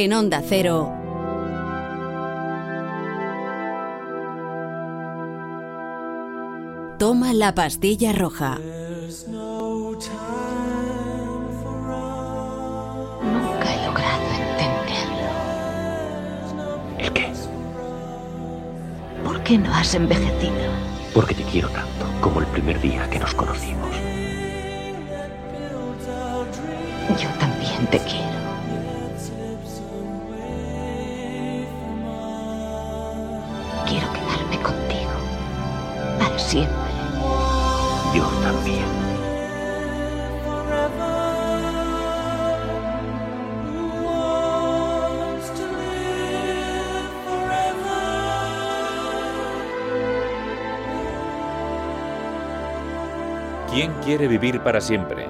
En Onda Cero. Toma la pastilla roja. Nunca he logrado entenderlo. ¿El qué? ¿Por qué no has envejecido? Porque te quiero tanto como el primer día que nos conocimos. Yo también te quiero. Siempre. Yo también. ¿Quién quiere vivir para siempre?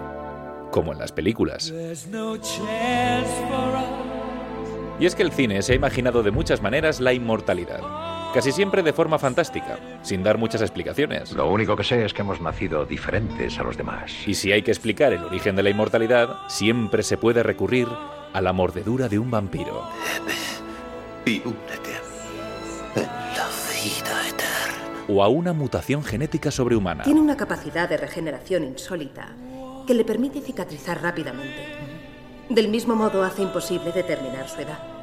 Como en las películas. Y es que el cine se ha imaginado de muchas maneras la inmortalidad. Casi siempre de forma fantástica, sin dar muchas explicaciones. Lo único que sé es que hemos nacido diferentes a los demás. Y si hay que explicar el origen de la inmortalidad, siempre se puede recurrir a la mordedura de un vampiro. Y únete a mí en la vida eterna. O a una mutación genética sobrehumana. Tiene una capacidad de regeneración insólita que le permite cicatrizar rápidamente. Del mismo modo hace imposible determinar su edad.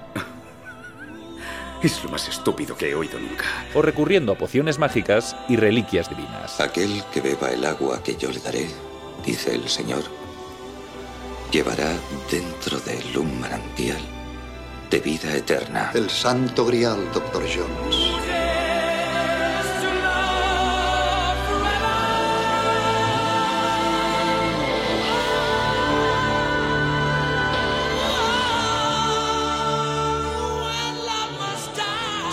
Es lo más estúpido que he oído nunca. O recurriendo a pociones mágicas y reliquias divinas. Aquel que beba el agua que yo le daré, dice el Señor, llevará dentro de él un manantial de vida eterna. El santo grial, Dr. Jones.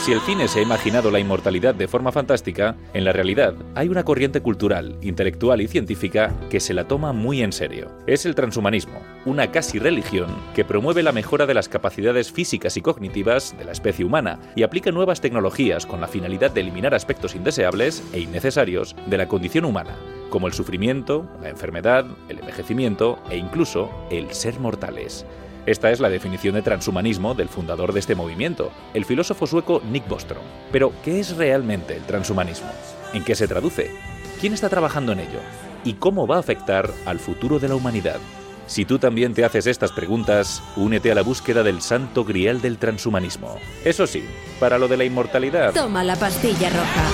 Si el cine se ha imaginado la inmortalidad de forma fantástica, en la realidad hay una corriente cultural, intelectual y científica que se la toma muy en serio. Es el transhumanismo, una casi religión que promueve la mejora de las capacidades físicas y cognitivas de la especie humana y aplica nuevas tecnologías con la finalidad de eliminar aspectos indeseables e innecesarios de la condición humana, como el sufrimiento, la enfermedad, el envejecimiento e incluso el ser mortales. Esta es la definición de transhumanismo del fundador de este movimiento, el filósofo sueco Nick Bostrom. Pero, ¿qué es realmente el transhumanismo? ¿En qué se traduce? ¿Quién está trabajando en ello? ¿Y cómo va a afectar al futuro de la humanidad? Si tú también te haces estas preguntas, únete a la búsqueda del santo grial del transhumanismo. Eso sí, para lo de la inmortalidad... Toma la pastilla roja.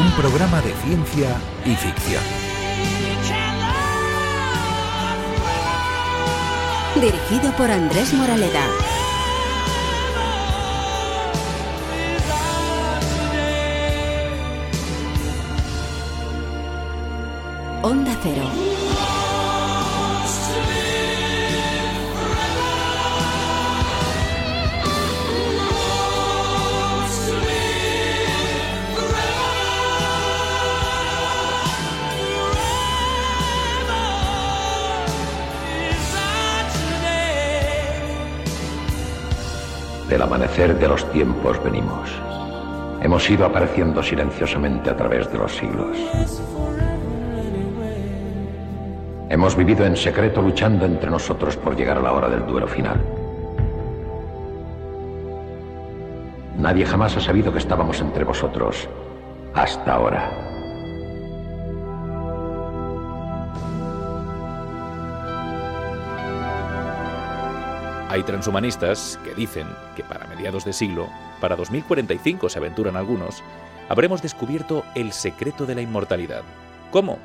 Un programa de ciencia y ficción. Dirigido por Andrés Moraleda. Onda Cero. Del amanecer de los tiempos venimos. Hemos ido apareciendo silenciosamente a través de los siglos. Hemos vivido en secreto luchando entre nosotros por llegar a la hora del duelo final. Nadie jamás ha sabido que estábamos entre vosotros hasta ahora. Hay transhumanistas que dicen que para mediados de siglo, para 2045 se aventuran algunos, habremos descubierto el secreto de la inmortalidad. ¿Cómo?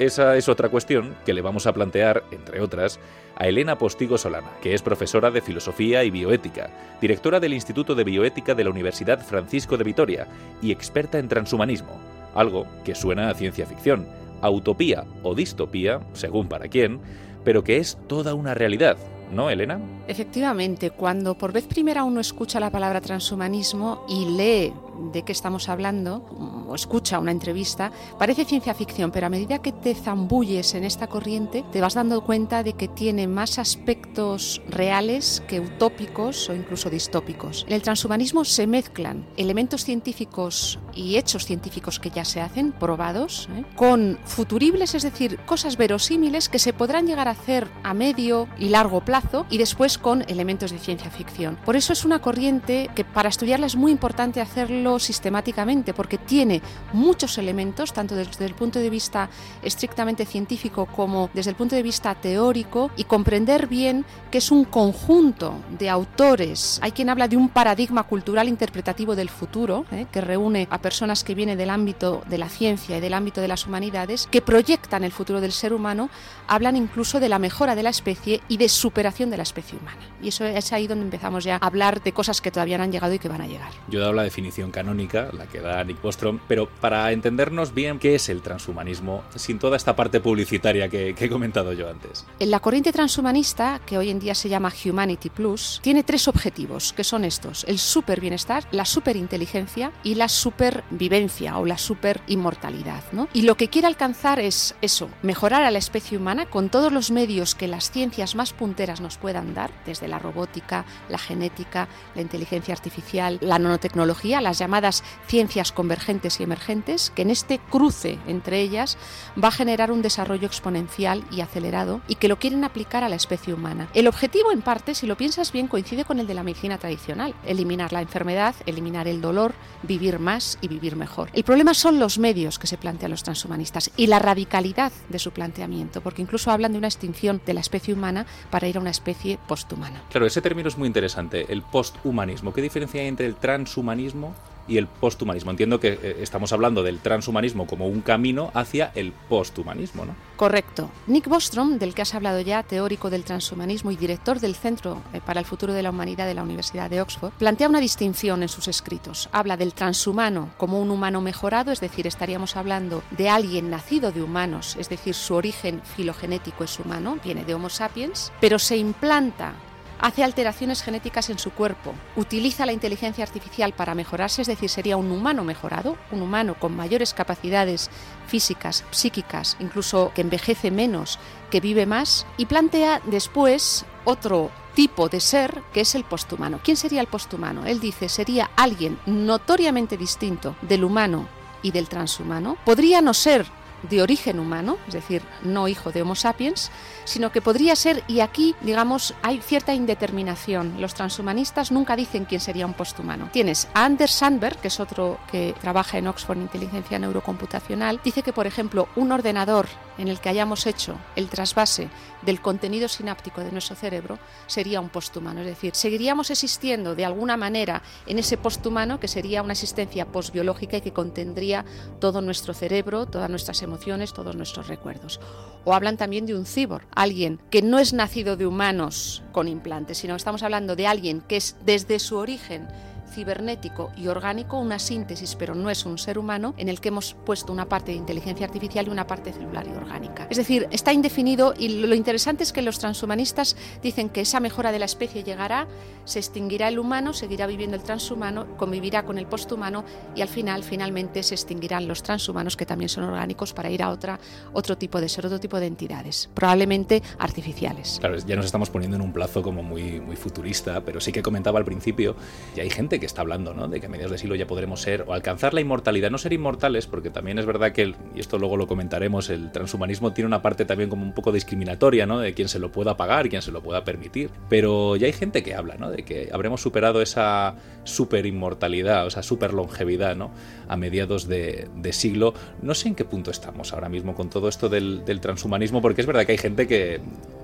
Esa es otra cuestión que le vamos a plantear, entre otras, a Elena Postigo Solana, que es profesora de Filosofía y Bioética, directora del Instituto de Bioética de la Universidad Francisco de Vitoria y experta en transhumanismo, algo que suena a ciencia ficción, a utopía o distopía, según para quién, pero que es toda una realidad, ¿no, Elena? Efectivamente, cuando por vez primera uno escucha la palabra transhumanismo y lee de qué estamos hablando o escucha una entrevista, parece ciencia ficción, pero a medida que te zambulles en esta corriente, te vas dando cuenta de que tiene más aspectos reales que utópicos o incluso distópicos. En el transhumanismo se mezclan elementos científicos y hechos científicos que ya se hacen, probados, ¿eh? con futuribles, es decir, cosas verosímiles que se podrán llegar a hacer a medio y largo plazo y después con elementos de ciencia ficción. Por eso es una corriente que para estudiarla es muy importante hacerlo sistemáticamente porque tiene muchos elementos, tanto desde el punto de vista estrictamente científico como desde el punto de vista teórico y comprender bien que es un conjunto de autores. Hay quien habla de un paradigma cultural interpretativo del futuro, ¿eh? que reúne a personas que vienen del ámbito de la ciencia y del ámbito de las humanidades, que proyectan el futuro del ser humano, hablan incluso de la mejora de la especie y de superación de la especie humana. Y eso es ahí donde empezamos ya a hablar de cosas que todavía no han llegado y que van a llegar. Yo he dado la definición canónica, la que da Nick Bostrom, pero para entendernos bien qué es el transhumanismo, sin toda esta parte publicitaria que, que he comentado yo antes. La corriente transhumanista, que hoy en día se llama Humanity Plus, tiene tres objetivos, que son estos, el super bienestar, la superinteligencia y la supervivencia o la superinmortalidad. ¿no? Y lo que quiere alcanzar es eso, mejorar a la especie humana con todos los medios que las ciencias más punteras nos puedan dar, desde la robótica, la genética, la inteligencia artificial, la nanotecnología, las llamadas ciencias convergentes y emergentes, que en este cruce entre ellas va a generar un desarrollo exponencial y acelerado y que lo quieren aplicar a la especie humana. El objetivo, en parte, si lo piensas bien, coincide con el de la medicina tradicional, eliminar la enfermedad, eliminar el dolor, vivir más y vivir mejor. El problema son los medios que se plantean los transhumanistas y la radicalidad de su planteamiento, porque incluso hablan de una extinción de la especie humana para ir a una especie posthumana. Claro, ese término es muy interesante, el posthumanismo. ¿Qué diferencia hay entre el transhumanismo y el posthumanismo. Entiendo que eh, estamos hablando del transhumanismo como un camino hacia el posthumanismo, ¿no? Correcto. Nick Bostrom, del que has hablado ya, teórico del transhumanismo y director del Centro eh, para el Futuro de la Humanidad de la Universidad de Oxford, plantea una distinción en sus escritos. Habla del transhumano como un humano mejorado, es decir, estaríamos hablando de alguien nacido de humanos, es decir, su origen filogenético es humano, viene de Homo sapiens, pero se implanta hace alteraciones genéticas en su cuerpo, utiliza la inteligencia artificial para mejorarse, es decir, sería un humano mejorado, un humano con mayores capacidades físicas, psíquicas, incluso que envejece menos, que vive más, y plantea después otro tipo de ser que es el posthumano. ¿Quién sería el posthumano? Él dice, sería alguien notoriamente distinto del humano y del transhumano. Podría no ser de origen humano, es decir, no hijo de Homo sapiens, sino que podría ser, y aquí, digamos, hay cierta indeterminación. Los transhumanistas nunca dicen quién sería un posthumano. Tienes a Anders Sandberg, que es otro que trabaja en Oxford en Inteligencia Neurocomputacional, dice que, por ejemplo, un ordenador en el que hayamos hecho el trasvase del contenido sináptico de nuestro cerebro sería un posthumano. Es decir, seguiríamos existiendo de alguna manera en ese posthumano que sería una existencia postbiológica y que contendría todo nuestro cerebro, todas nuestras emociones, todos nuestros recuerdos. O hablan también de un cyborg, alguien que no es nacido de humanos con implantes, sino estamos hablando de alguien que es desde su origen cibernético y orgánico, una síntesis, pero no es un ser humano, en el que hemos puesto una parte de inteligencia artificial y una parte celular y orgánica. Es decir, está indefinido y lo interesante es que los transhumanistas dicen que esa mejora de la especie llegará, se extinguirá el humano, seguirá viviendo el transhumano, convivirá con el posthumano y al final, finalmente, se extinguirán los transhumanos que también son orgánicos para ir a otra, otro tipo de ser, otro tipo de entidades, probablemente artificiales. Claro, ya nos estamos poniendo en un plazo como muy, muy futurista, pero sí que comentaba al principio, y hay gente que está hablando, ¿no? De que a mediados de siglo ya podremos ser o alcanzar la inmortalidad, no ser inmortales, porque también es verdad que, y esto luego lo comentaremos, el transhumanismo tiene una parte también como un poco discriminatoria, ¿no? De quien se lo pueda pagar, quien se lo pueda permitir. Pero ya hay gente que habla, ¿no? De que habremos superado esa super inmortalidad, o sea, super longevidad, ¿no? A mediados de, siglo. No sé en qué punto estamos ahora mismo con todo esto del, transhumanismo, porque es verdad que hay gente que,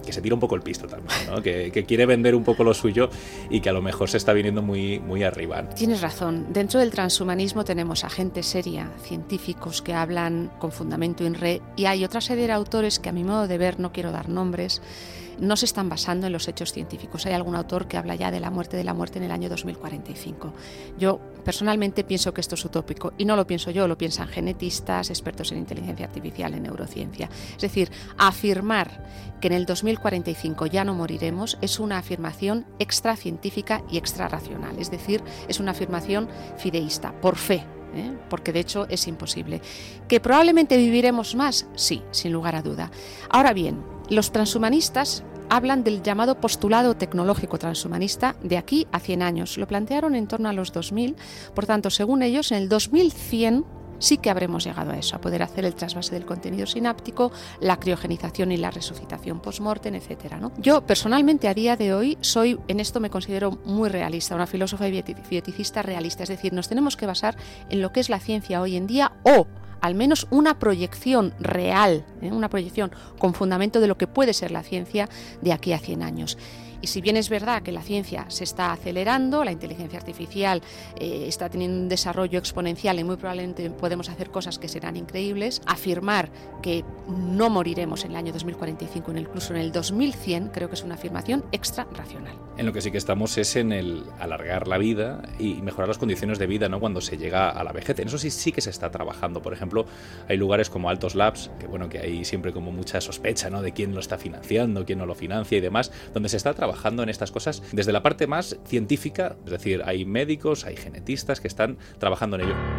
se tira un poco el pisto también, ¿no? que, que, quiere vender un poco lo suyo y que a lo mejor se está viniendo muy, muy arriba. Tienes razón. Dentro del transhumanismo tenemos a gente seria, científicos que hablan con fundamento en re, y hay otra serie de autores que a mi modo de ver, no quiero dar nombres, no se están basando en los hechos científicos. Hay algún autor que habla ya de la muerte de la muerte en el año 2045. Yo Personalmente pienso que esto es utópico y no lo pienso yo, lo piensan genetistas, expertos en inteligencia artificial, en neurociencia. Es decir, afirmar que en el 2045 ya no moriremos es una afirmación extracientífica y extrarracional, es decir, es una afirmación fideísta, por fe, ¿eh? porque de hecho es imposible. ¿Que probablemente viviremos más? Sí, sin lugar a duda. Ahora bien, los transhumanistas hablan del llamado postulado tecnológico transhumanista de aquí a 100 años. Lo plantearon en torno a los 2000, por tanto, según ellos, en el 2100 sí que habremos llegado a eso, a poder hacer el trasvase del contenido sináptico, la criogenización y la resucitación post-mortem, etc. Yo personalmente a día de hoy soy, en esto me considero muy realista, una filósofa y bioticista realista, es decir, nos tenemos que basar en lo que es la ciencia hoy en día o al menos una proyección real, ¿eh? una proyección con fundamento de lo que puede ser la ciencia de aquí a 100 años. Y si bien es verdad que la ciencia se está acelerando, la inteligencia artificial eh, está teniendo un desarrollo exponencial y muy probablemente podemos hacer cosas que serán increíbles, afirmar que no moriremos en el año 2045, incluso en el 2100, creo que es una afirmación extra racional. En lo que sí que estamos es en el alargar la vida y mejorar las condiciones de vida ¿no? cuando se llega a la vejez. En eso sí, sí que se está trabajando. Por ejemplo, hay lugares como Altos Labs, que bueno, que hay siempre como mucha sospecha ¿no? de quién lo está financiando, quién no lo financia y demás, donde se está trabajando trabajando en estas cosas desde la parte más científica, es decir, hay médicos, hay genetistas que están trabajando en ello.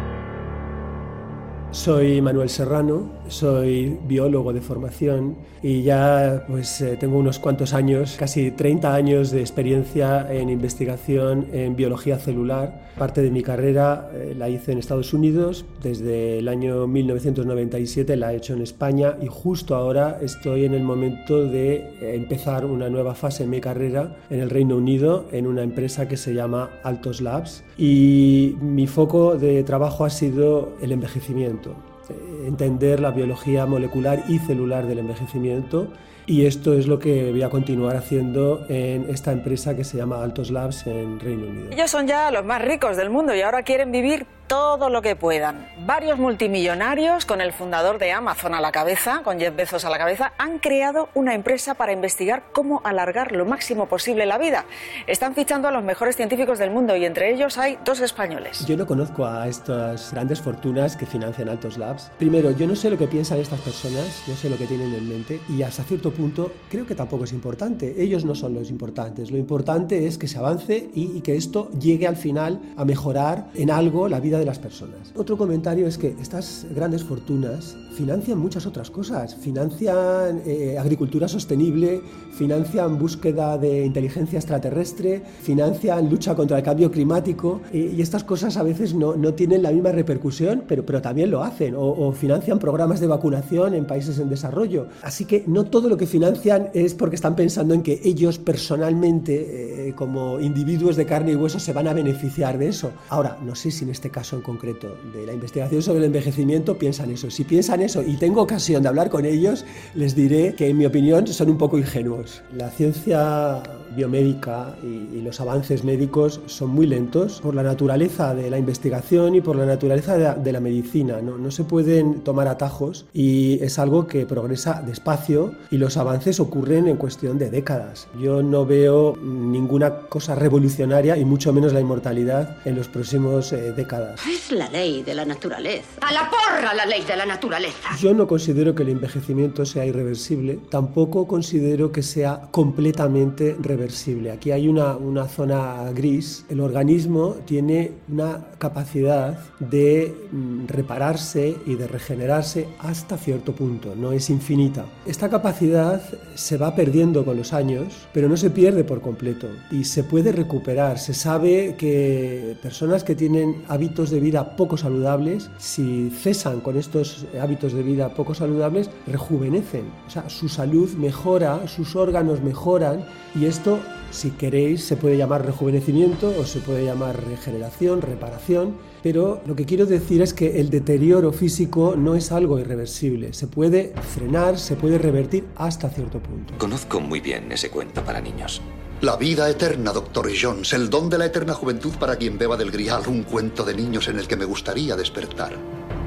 Soy Manuel Serrano, soy biólogo de formación y ya pues eh, tengo unos cuantos años, casi 30 años de experiencia en investigación en biología celular. Parte de mi carrera eh, la hice en Estados Unidos, desde el año 1997 la he hecho en España y justo ahora estoy en el momento de eh, empezar una nueva fase en mi carrera en el Reino Unido en una empresa que se llama Altos Labs y mi foco de trabajo ha sido el envejecimiento eh, entender la biología molecular y celular del envejecimiento y esto es lo que voy a continuar haciendo en esta empresa que se llama Altos Labs en Reino Unido. Ellos son ya los más ricos del mundo y ahora quieren vivir todo lo que puedan. Varios multimillonarios, con el fundador de Amazon a la cabeza, con Jeff Bezos a la cabeza, han creado una empresa para investigar cómo alargar lo máximo posible la vida. Están fichando a los mejores científicos del mundo y entre ellos hay dos españoles. Yo no conozco a estas grandes fortunas que financian Altos Labs. Primero, yo no sé lo que piensan estas personas, no sé lo que tienen en mente y hasta cierto punto creo que tampoco es importante. Ellos no son los importantes. Lo importante es que se avance y, y que esto llegue al final a mejorar en algo la vida de las personas. Otro comentario es que estas grandes fortunas financian muchas otras cosas. Financian eh, agricultura sostenible, financian búsqueda de inteligencia extraterrestre, financian lucha contra el cambio climático y, estas cosas a veces no, no, tienen la misma repercusión, pero, pero también lo hacen. O, financian programas de vacunación en países en desarrollo. Así que no todo lo que financian es porque están pensando en que ellos personalmente, eh, como individuos de carne y hueso, se van a beneficiar de eso. Ahora, no sé si en este caso en concreto de la investigación sobre el envejecimiento piensan eso. Si piensan eso y tengo ocasión de hablar con ellos, les diré que en mi opinión son un poco ingenuos. La ciencia biomédica y, los avances médicos son muy lentos por la naturaleza de la investigación y por la naturaleza de la, medicina. ¿no? no se pueden tomar atajos y es algo que progresa despacio y los avances ocurren en cuestión de décadas. Yo no veo ninguna cosa revolucionaria y mucho menos la inmortalidad en los próximos eh, décadas. Es la ley de la naturaleza. A la porra la ley de la naturaleza. Yo no considero que el envejecimiento sea irreversible, tampoco considero que sea completamente reversible. Aquí hay una, una zona gris. El organismo tiene una capacidad de mm, repararse y de regenerarse hasta cierto punto, no es infinita. Esta capacidad se va perdiendo con los años, pero no se pierde por completo y se puede recuperar. Se sabe que personas que tienen hábitos de vida poco saludables, si cesan con estos hábitos de vida poco saludables, rejuvenecen. O sea, su salud mejora, sus órganos mejoran y esto, si queréis, se puede llamar rejuvenecimiento o se puede llamar regeneración, reparación, pero lo que quiero decir es que el deterioro físico no es algo irreversible. Se puede frenar, se puede revertir hasta cierto punto. Conozco muy bien ese cuento para niños. La vida eterna, doctor Jones, el don de la eterna juventud para quien beba del grial, un cuento de niños en el que me gustaría despertar.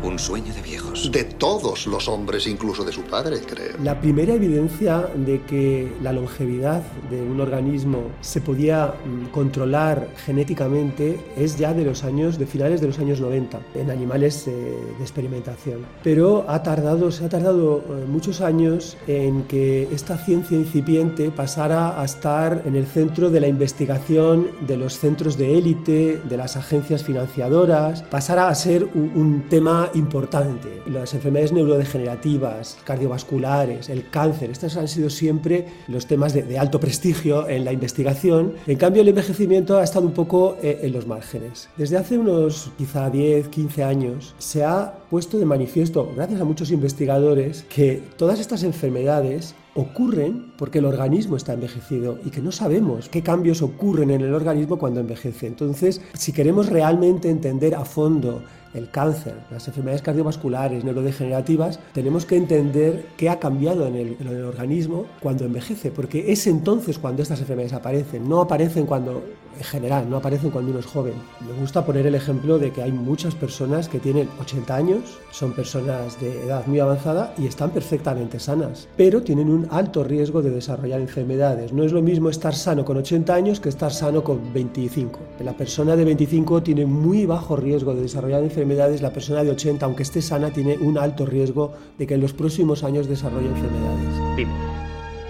Un sueño de viejos. De todos los hombres, incluso de su padre, creo. La primera evidencia de que la longevidad de un organismo se podía mm, controlar genéticamente es ya de los años, de finales de los años 90, en animales eh, de experimentación. Pero ha tardado, se ha tardado eh, muchos años en que esta ciencia incipiente pasara a estar en el centro de la investigación de los centros de élite, de las agencias financiadoras, pasara a ser un, un tema importante. Las enfermedades neurodegenerativas, cardiovasculares, el cáncer, estos han sido siempre los temas de, alto prestigio en la investigación. En cambio, el envejecimiento ha estado un poco eh, en los márgenes. Desde hace unos quizá 10, 15 años se ha puesto de manifiesto, gracias a muchos investigadores, que todas estas enfermedades ocurren porque el organismo está envejecido y que no sabemos qué cambios ocurren en el organismo cuando envejece. Entonces, si queremos realmente entender a fondo el cáncer, las enfermedades cardiovasculares, neurodegenerativas, tenemos que entender qué ha cambiado en el, organismo cuando envejece, porque es entonces cuando estas enfermedades aparecen, no aparecen cuando, en general, no aparecen cuando uno es joven. Me gusta poner el ejemplo de que hay muchas personas que tienen 80 años, son personas de edad muy avanzada y están perfectamente sanas, pero tienen un alto riesgo de desarrollar enfermedades. No es lo mismo estar sano con 80 años que estar sano con 25. La persona de 25 tiene muy bajo riesgo de desarrollar enfermedades enfermedades, la persona de 80, aunque esté sana, tiene un alto riesgo de que en los próximos años desarrolle enfermedades. Dime,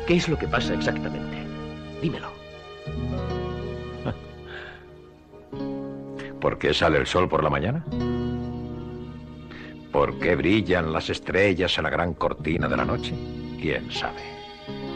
¿qué es lo que pasa exactamente? Dímelo. ¿Por qué sale el sol por la mañana? ¿Por qué brillan las estrellas en la gran cortina de la noche? ¿Quién sabe?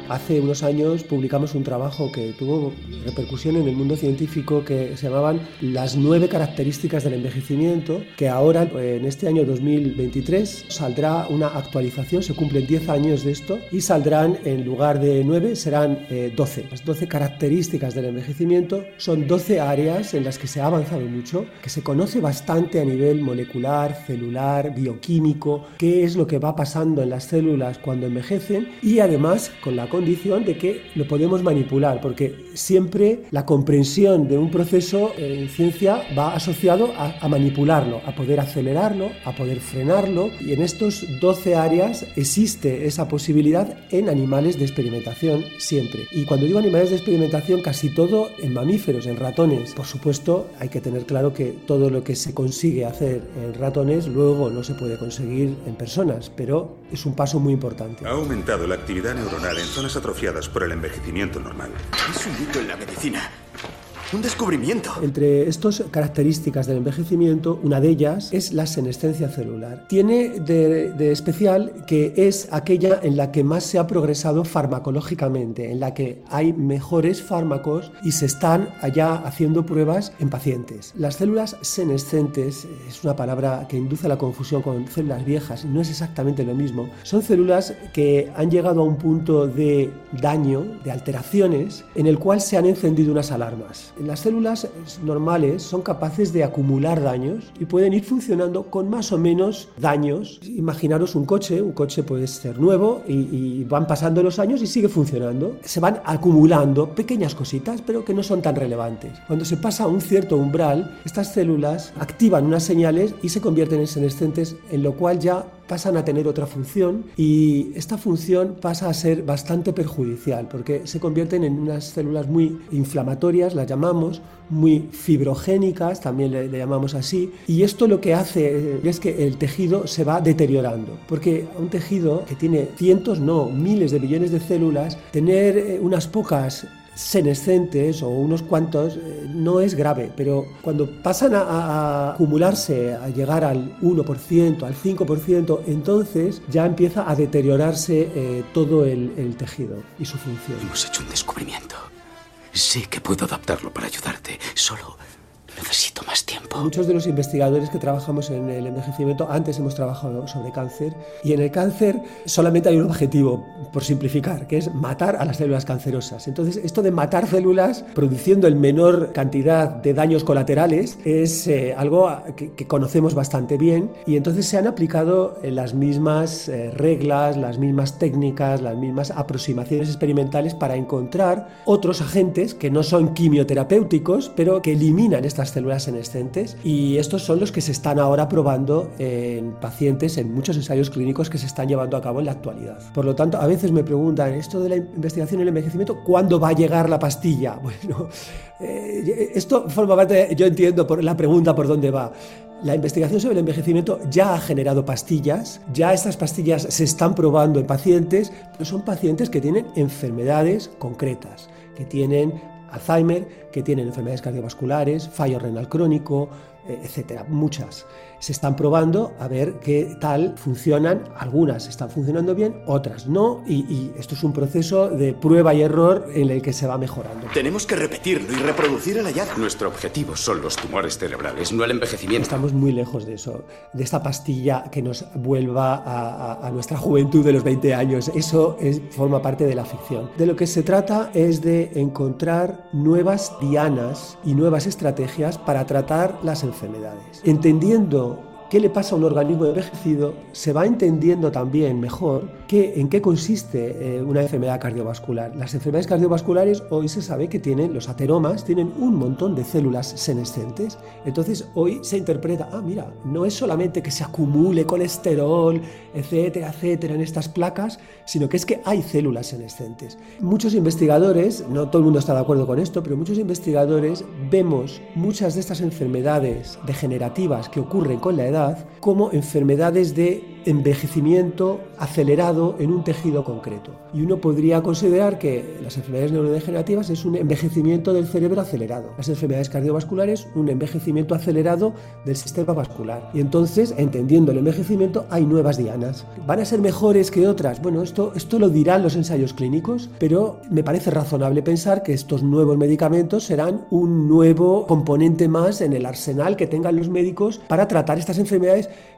Hace unos años publicamos un trabajo que tuvo repercusión en el mundo científico que se llamaban las nueve características del envejecimiento, que ahora en este año 2023 saldrá una actualización, se cumplen 10 años de esto y saldrán en lugar de nueve serán eh, 12. Las 12 características del envejecimiento son 12 áreas en las que se ha avanzado mucho, que se conoce bastante a nivel molecular, celular, bioquímico, qué es lo que va pasando en las células cuando envejecen y además con la condición de que lo podemos manipular, porque siempre la comprensión de un proceso en ciencia va asociado a, a, manipularlo, a poder acelerarlo, a poder frenarlo, y en estos 12 áreas existe esa posibilidad en animales de experimentación siempre. Y cuando digo animales de experimentación, casi todo en mamíferos, en ratones. Por supuesto, hay que tener claro que todo lo que se consigue hacer en ratones luego no se puede conseguir en personas, pero es un paso muy importante. Ha aumentado la actividad neuronal en zonas atrofiadas por el envejecimiento normal. Es un hito en la medicina. Un descubrimiento. Entre estas características del envejecimiento, una de ellas es la senescencia celular. Tiene de, especial que es aquella en la que más se ha progresado farmacológicamente, en la que hay mejores fármacos y se están allá haciendo pruebas en pacientes. Las células senescentes es una palabra que induce la confusión con células viejas, no es exactamente lo mismo. Son células que han llegado a un punto de daño, de alteraciones, en el cual se han encendido unas alarmas. Las células normales son capaces de acumular daños y pueden ir funcionando con más o menos daños. Imaginaros un coche, un coche puede ser nuevo y, van pasando los años y sigue funcionando. Se van acumulando pequeñas cositas, pero que no son tan relevantes. Cuando se pasa un cierto umbral, estas células activan unas señales y se convierten en senescentes, en lo cual ya pasan a tener otra función y esta función pasa a ser bastante perjudicial porque se convierten en unas células muy inflamatorias, las llamamos, muy fibrogénicas, también le, le, llamamos así, y esto lo que hace es que el tejido se va deteriorando, porque un tejido que tiene cientos, no, miles de millones de células, tener eh, unas pocas senescentes o unos cuantos eh, no es grave, pero cuando pasan a, acumularse, a llegar al 1%, al 5%, entonces ya empieza a deteriorarse eh, todo el, el tejido y su función. Hemos hecho un descubrimiento. Sé que puedo adaptarlo para ayudarte. Solo necesito más tiempo. Muchos de los investigadores que trabajamos en el envejecimiento, antes hemos trabajado sobre cáncer, y en el cáncer solamente hay un objetivo, por simplificar, que es matar a las células cancerosas. Entonces, esto de matar células produciendo el menor cantidad de daños colaterales es eh, algo que, que, conocemos bastante bien, y entonces se han aplicado las mismas eh, reglas, las mismas técnicas, las mismas aproximaciones experimentales para encontrar otros agentes que no son quimioterapéuticos, pero que eliminan estas células senescentes y estos son los que se están ahora probando en pacientes en muchos ensayos clínicos que se están llevando a cabo en la actualidad. Por lo tanto, a veces me preguntan, esto de la investigación en el envejecimiento, ¿cuándo va a llegar la pastilla? Bueno, eh, esto forma parte, yo entiendo por la pregunta por dónde va. La investigación sobre el envejecimiento ya ha generado pastillas, ya estas pastillas se están probando en pacientes, pero son pacientes que tienen enfermedades concretas, que tienen Alzheimer, que tienen enfermedades cardiovasculares, fallo renal crónico, eh, etcétera, muchas. Se están probando a ver qué tal funcionan, algunas están funcionando bien, otras no, y, esto es un proceso de prueba y error en el que se va mejorando. Tenemos que repetirlo y reproducir el hallazgo. Nuestro objetivo son los tumores cerebrales, no el envejecimiento. Estamos muy lejos de eso, de esta pastilla que nos vuelva a, nuestra juventud de los 20 años. Eso es, forma parte de la ficción. De lo que se trata es de encontrar nuevas dianas y nuevas estrategias para tratar las enfermedades enfermedades. Entendiendo qué le pasa a un organismo envejecido, se va entendiendo también mejor qué, en qué consiste eh, una enfermedad cardiovascular. Las enfermedades cardiovasculares hoy se sabe que tienen, los ateromas tienen un montón de células senescentes. Entonces hoy se interpreta, ah, mira, no es solamente que se acumule colesterol, etcétera, etcétera, en estas placas, sino que es que hay células senescentes. Muchos investigadores, no todo el mundo está de acuerdo con esto, pero muchos investigadores vemos muchas de estas enfermedades degenerativas que ocurren con la edad como enfermedades de envejecimiento acelerado en un tejido concreto. Y uno podría considerar que las enfermedades neurodegenerativas es un envejecimiento del cerebro acelerado, las enfermedades cardiovasculares un envejecimiento acelerado del sistema vascular. Y entonces, entendiendo el envejecimiento, hay nuevas dianas. ¿Van a ser mejores que otras? Bueno, esto, esto lo dirán los ensayos clínicos, pero me parece razonable pensar que estos nuevos medicamentos serán un nuevo componente más en el arsenal que tengan los médicos para tratar estas enfermedades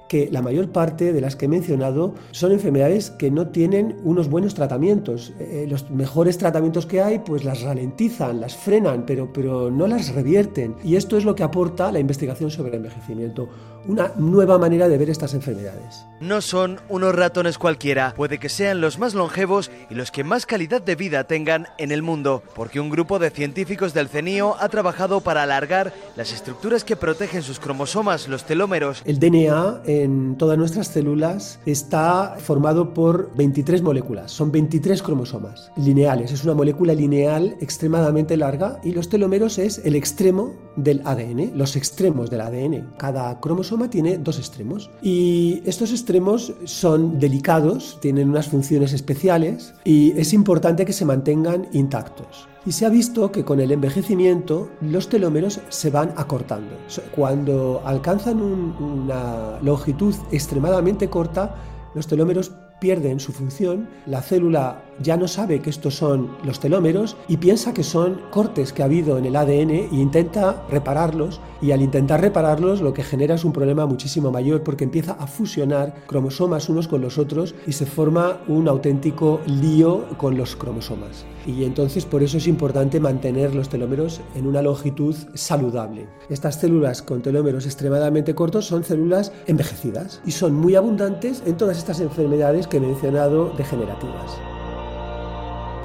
que la mayor parte de las que he mencionado son enfermedades que no tienen unos buenos tratamientos. Eh, los mejores tratamientos que hay pues las ralentizan, las frenan, pero, pero no las revierten. Y esto es lo que aporta la investigación sobre el envejecimiento, una nueva manera de ver estas enfermedades. No son unos ratones cualquiera, puede que sean los más longevos y los que más calidad de vida tengan en el mundo, porque un grupo de científicos del CENIO ha trabajado para alargar las estructuras que protegen sus cromosomas, los telómeros. El DNA en todas nuestras células está formado por 23 moléculas, son 23 cromosomas lineales, es una molécula lineal extremadamente larga y los telómeros es el extremo del ADN, los extremos del ADN. Cada cromosoma tiene dos extremos y estos extremos son delicados, tienen unas funciones especiales y es importante que se mantengan intactos. Y se ha visto que con el envejecimiento los telómeros se van acortando. Cuando alcanzan una longitud extremadamente corta, los telómeros pierden su función, la célula ya no sabe que estos son los telómeros y piensa que son cortes que ha habido en el ADN e intenta repararlos y al intentar repararlos lo que genera es un problema muchísimo mayor porque empieza a fusionar cromosomas unos con los otros y se forma un auténtico lío con los cromosomas. Y entonces por eso es importante mantener los telómeros en una longitud saludable. Estas células con telómeros extremadamente cortos son células envejecidas y son muy abundantes en todas estas enfermedades que he mencionado degenerativas.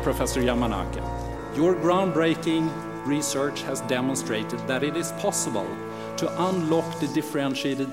Professor Yamanaka, your groundbreaking research has demonstrated that it is possible to unlock the differentiated.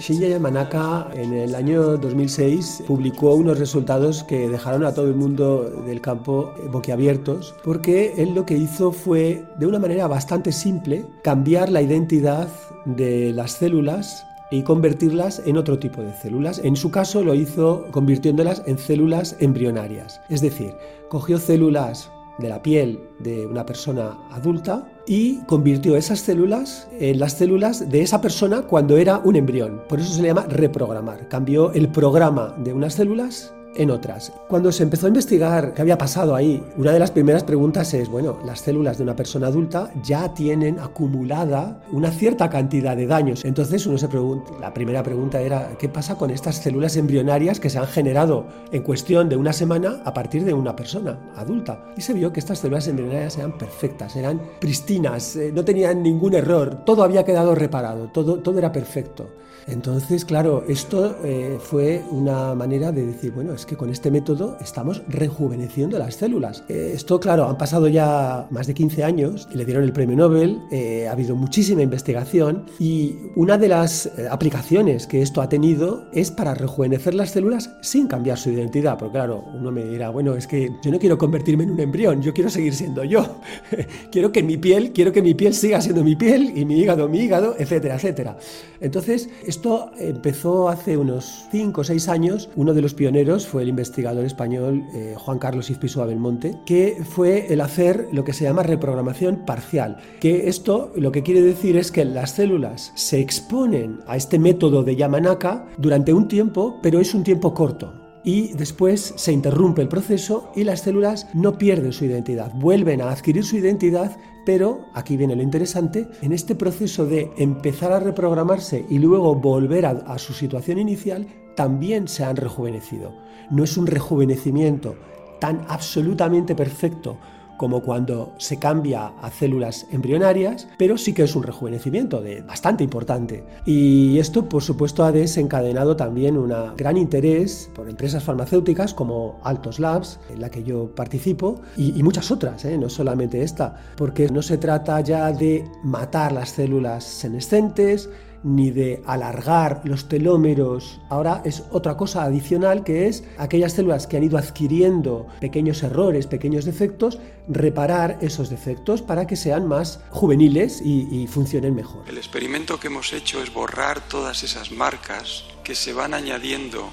Shinya Yamanaka en el año 2006 publicó unos resultados que dejaron a todo el mundo del campo boquiabiertos porque él lo que hizo fue de una manera bastante simple cambiar la identidad de las células y convertirlas en otro tipo de células. En su caso lo hizo convirtiéndolas en células embrionarias. Es decir, cogió células de la piel de una persona adulta y convirtió esas células en las células de esa persona cuando era un embrión. Por eso se le llama reprogramar. Cambió el programa de unas células en otras. Cuando se empezó a investigar qué había pasado ahí, una de las primeras preguntas es, bueno, las células de una persona adulta ya tienen acumulada una cierta cantidad de daños. Entonces uno se pregunta, la primera pregunta era, ¿qué pasa con estas células embrionarias que se han generado en cuestión de una semana a partir de una persona adulta? Y se vio que estas células embrionarias eran perfectas, eran pristinas, eh, no tenían ningún error, todo había quedado reparado, todo, todo era perfecto. Entonces, claro, esto eh, fue una manera de decir, bueno, es que con este método estamos rejuveneciendo las células. Eh, esto, claro, han pasado ya más de 15 años le dieron el premio Nobel, eh, ha habido muchísima investigación y una de las eh, aplicaciones que esto ha tenido es para rejuvenecer las células sin cambiar su identidad. Porque claro, uno me dirá, bueno, es que yo no quiero convertirme en un embrión, yo quiero seguir siendo yo. quiero que mi piel, quiero que mi piel siga siendo mi piel y mi hígado mi hígado, etcétera, etcétera. Entonces, esto empezó hace unos 5 o 6 años. Uno de los pioneros fue el investigador español eh, Juan Carlos Izpisua Belmonte, que fue el hacer lo que se llama reprogramación parcial. Que esto lo que quiere decir es que las células se exponen a este método de Yamanaka durante un tiempo, pero es un tiempo corto y después se interrumpe el proceso y las células no pierden su identidad, vuelven a adquirir su identidad, pero aquí viene lo interesante, en este proceso de empezar a reprogramarse y luego volver a, a su situación inicial, también se han rejuvenecido. No es un rejuvenecimiento tan absolutamente perfecto como cuando se cambia a células embrionarias, pero sí que es un rejuvenecimiento de bastante importante. Y esto, por supuesto, ha desencadenado también un gran interés por empresas farmacéuticas como Altos Labs, en la que yo participo, y, muchas otras, ¿eh? no solamente esta, porque no se trata ya de matar las células senescentes, ni de alargar los telómeros. Ahora es otra cosa adicional que es aquellas células que han ido adquiriendo pequeños errores, pequeños defectos, reparar esos defectos para que sean más juveniles y, y funcionen mejor. El experimento que hemos hecho es borrar todas esas marcas que se van añadiendo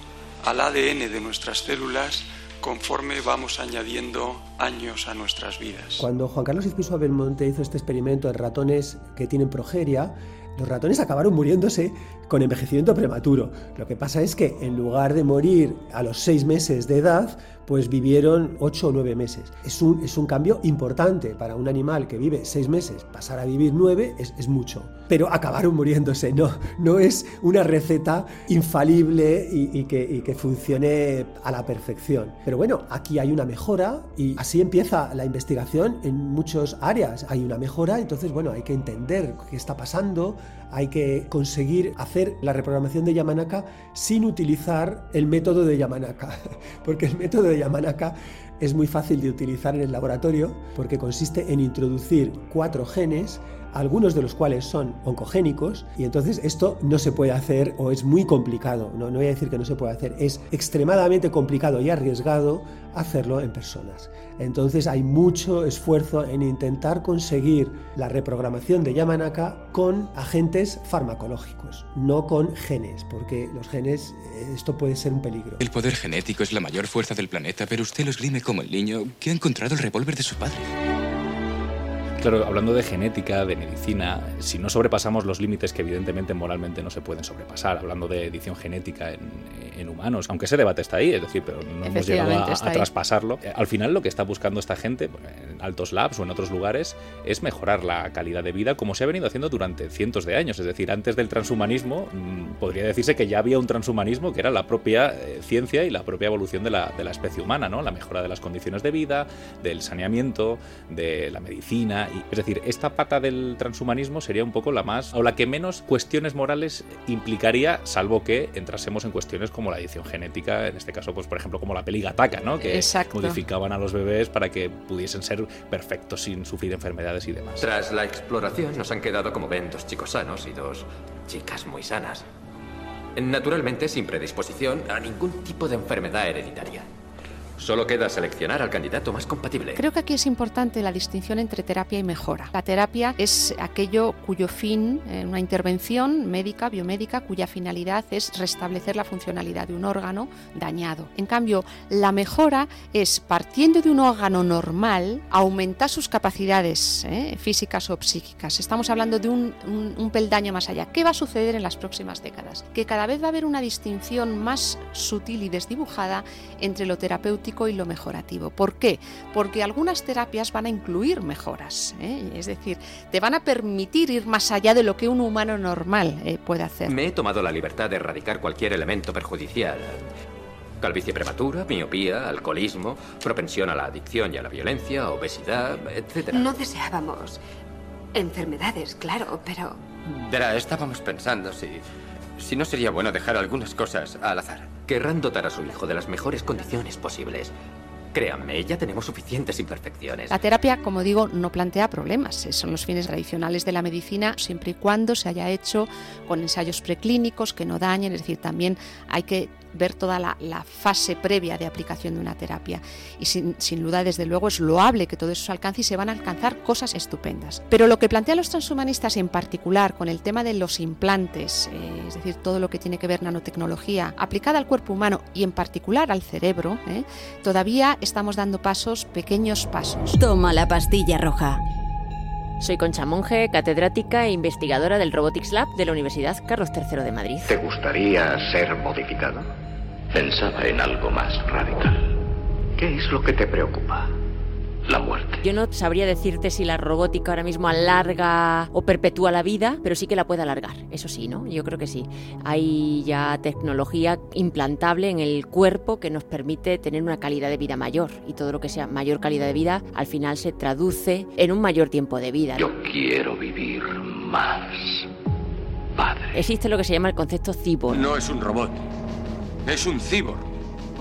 al ADN de nuestras células conforme vamos añadiendo años a nuestras vidas. Cuando Juan Carlos Izpisua Belmonte hizo este experimento en ratones que tienen progeria, los ratones acabaron muriéndose con envejecimiento prematuro. Lo que pasa es que en lugar de morir a los seis meses de edad, pues vivieron ocho o nueve meses. Es un, es un cambio importante para un animal que vive seis meses. Pasar a vivir nueve es, es mucho. Pero acabaron muriéndose. No, no es una receta infalible y, y, que, y que funcione a la perfección. Pero bueno, aquí hay una mejora y así empieza la investigación en muchas áreas. Hay una mejora, entonces bueno, hay que entender qué está pasando, hay que conseguir hacer la reprogramación de Yamanaka sin utilizar el método de Yamanaka, porque el método de Yamanaka es muy fácil de utilizar en el laboratorio porque consiste en introducir cuatro genes algunos de los cuales son oncogénicos, y entonces esto no se puede hacer o es muy complicado, no, no voy a decir que no se puede hacer, es extremadamente complicado y arriesgado hacerlo en personas. Entonces hay mucho esfuerzo en intentar conseguir la reprogramación de Yamanaka con agentes farmacológicos, no con genes, porque los genes, esto puede ser un peligro. El poder genético es la mayor fuerza del planeta, pero usted lo esgrime como el niño que ha encontrado el revólver de su padre. Claro, hablando de genética, de medicina, si no sobrepasamos los límites que evidentemente moralmente no se pueden sobrepasar, hablando de edición genética en, en humanos, aunque ese debate está ahí, es decir, pero no hemos llegado a, a traspasarlo. Eh, Al final lo que está buscando esta gente, en altos labs o en otros lugares, es mejorar la calidad de vida como se ha venido haciendo durante cientos de años. Es decir, antes del transhumanismo, mmm, podría decirse que ya había un transhumanismo que era la propia eh, ciencia y la propia evolución de la, de la especie humana, ¿no? La mejora de las condiciones de vida, del saneamiento, de la medicina es decir, esta pata del transhumanismo sería un poco la más, o la que menos cuestiones morales implicaría, salvo que entrásemos en cuestiones como la edición genética, en este caso, pues por ejemplo, como la peli Gataca, ¿no? Que Exacto. modificaban a los bebés para que pudiesen ser perfectos sin sufrir enfermedades y demás. Tras la exploración nos han quedado, como ven, dos chicos sanos y dos chicas muy sanas. Naturalmente sin predisposición a ningún tipo de enfermedad hereditaria. Solo queda seleccionar al candidato más compatible. Creo que aquí es importante la distinción entre terapia y mejora. La terapia es aquello cuyo fin, eh, una intervención médica, biomédica, cuya finalidad es restablecer la funcionalidad de un órgano dañado. En cambio, la mejora es, partiendo de un órgano normal, aumentar sus capacidades eh, físicas o psíquicas. Estamos hablando de un, un, un peldaño más allá. ¿Qué va a suceder en las próximas décadas? Que cada vez va a haber una distinción más sutil y desdibujada entre lo terapéutico y lo mejorativo. ¿Por qué? Porque algunas terapias van a incluir mejoras, ¿eh? es decir, te van a permitir ir más allá de lo que un humano normal eh, puede hacer. Me he tomado la libertad de erradicar cualquier elemento perjudicial. Calvicie prematura, miopía, alcoholismo, propensión a la adicción y a la violencia, obesidad, etc. No deseábamos enfermedades, claro, pero... Verá, estábamos pensando si Si no sería bueno dejar algunas cosas al azar. Querrán dotar a su hijo de las mejores condiciones posibles. Créanme, ya tenemos suficientes imperfecciones. La terapia, como digo, no plantea problemas. Son los fines tradicionales de la medicina siempre y cuando se haya hecho con ensayos preclínicos que no dañen. Es decir, también hay que ver toda la, fase previa de aplicación de una terapia. Y sin, duda, desde luego, es loable que todo eso se alcance y se van a alcanzar cosas estupendas. Pero lo que plantean los transhumanistas en particular con el tema de los implantes, eh, es decir, todo lo que tiene que ver nanotecnología aplicada al cuerpo humano y en particular al cerebro, eh, todavía estamos dando pasos, pequeños pasos. Toma la pastilla roja. Soy Concha Monge, catedrática e investigadora del Robotics Lab de la Universidad Carlos III de Madrid. ¿Te gustaría ser modificado? Pensaba en algo más radical. ¿Qué es lo que te preocupa? la muerte. Yo no sabría decirte si la robótica ahora mismo alarga o perpetúa la vida, pero sí que la puede alargar, eso sí, ¿no? Yo creo que sí. Hay ya tecnología implantable en el cuerpo que nos permite tener una calidad de vida mayor y todo lo que sea mayor calidad de vida al final se traduce en un mayor tiempo de vida. Yo quiero vivir más. Padre. Existe lo que se llama el concepto cyborg. No es un robot, es un cyborg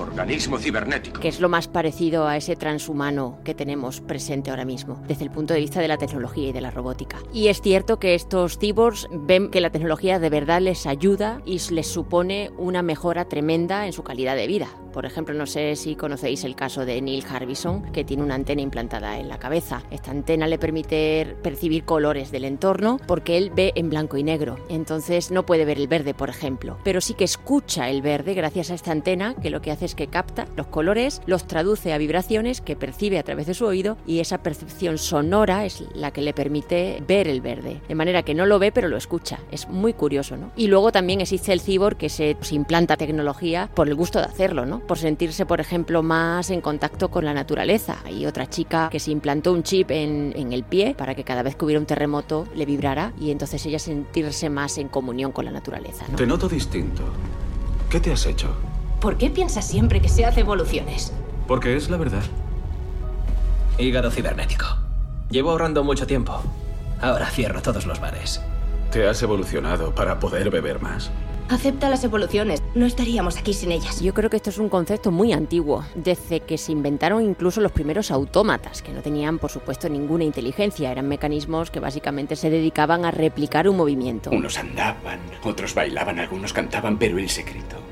organismo cibernético. Que es lo más parecido a ese transhumano que tenemos presente ahora mismo, desde el punto de vista de la tecnología y de la robótica. Y es cierto que estos cyborgs ven que la tecnología de verdad les ayuda y les supone una mejora tremenda en su calidad de vida. Por ejemplo, no sé si conocéis el caso de Neil Harbison, que tiene una antena implantada en la cabeza. Esta antena le permite percibir colores del entorno porque él ve en blanco y negro. Entonces no puede ver el verde, por ejemplo. Pero sí que escucha el verde gracias a esta antena que lo que hace es que capta los colores, los traduce a vibraciones que percibe a través de su oído y esa percepción sonora es la que le permite ver el verde. De manera que no lo ve pero lo escucha. Es muy curioso, ¿no? Y luego también existe el cyborg que se implanta tecnología por el gusto de hacerlo, ¿no? por sentirse, por ejemplo, más en contacto con la naturaleza. Hay otra chica que se implantó un chip en, en el pie para que cada vez que hubiera un terremoto le vibrara y entonces ella sentirse más en comunión con la naturaleza. Te noto distinto. ¿Qué te has hecho? ¿Por qué piensas siempre que se hace evoluciones? Porque es la verdad. Hígado cibernético. Llevo ahorrando mucho tiempo. Ahora cierro todos los bares. Te has evolucionado para poder beber más. Acepta las evoluciones. No estaríamos aquí sin ellas. Yo creo que esto es un concepto muy antiguo, desde que se inventaron incluso los primeros autómatas, que no tenían, por supuesto, ninguna inteligencia. Eran mecanismos que básicamente se dedicaban a replicar un movimiento. Unos andaban, otros bailaban, algunos cantaban, pero el secreto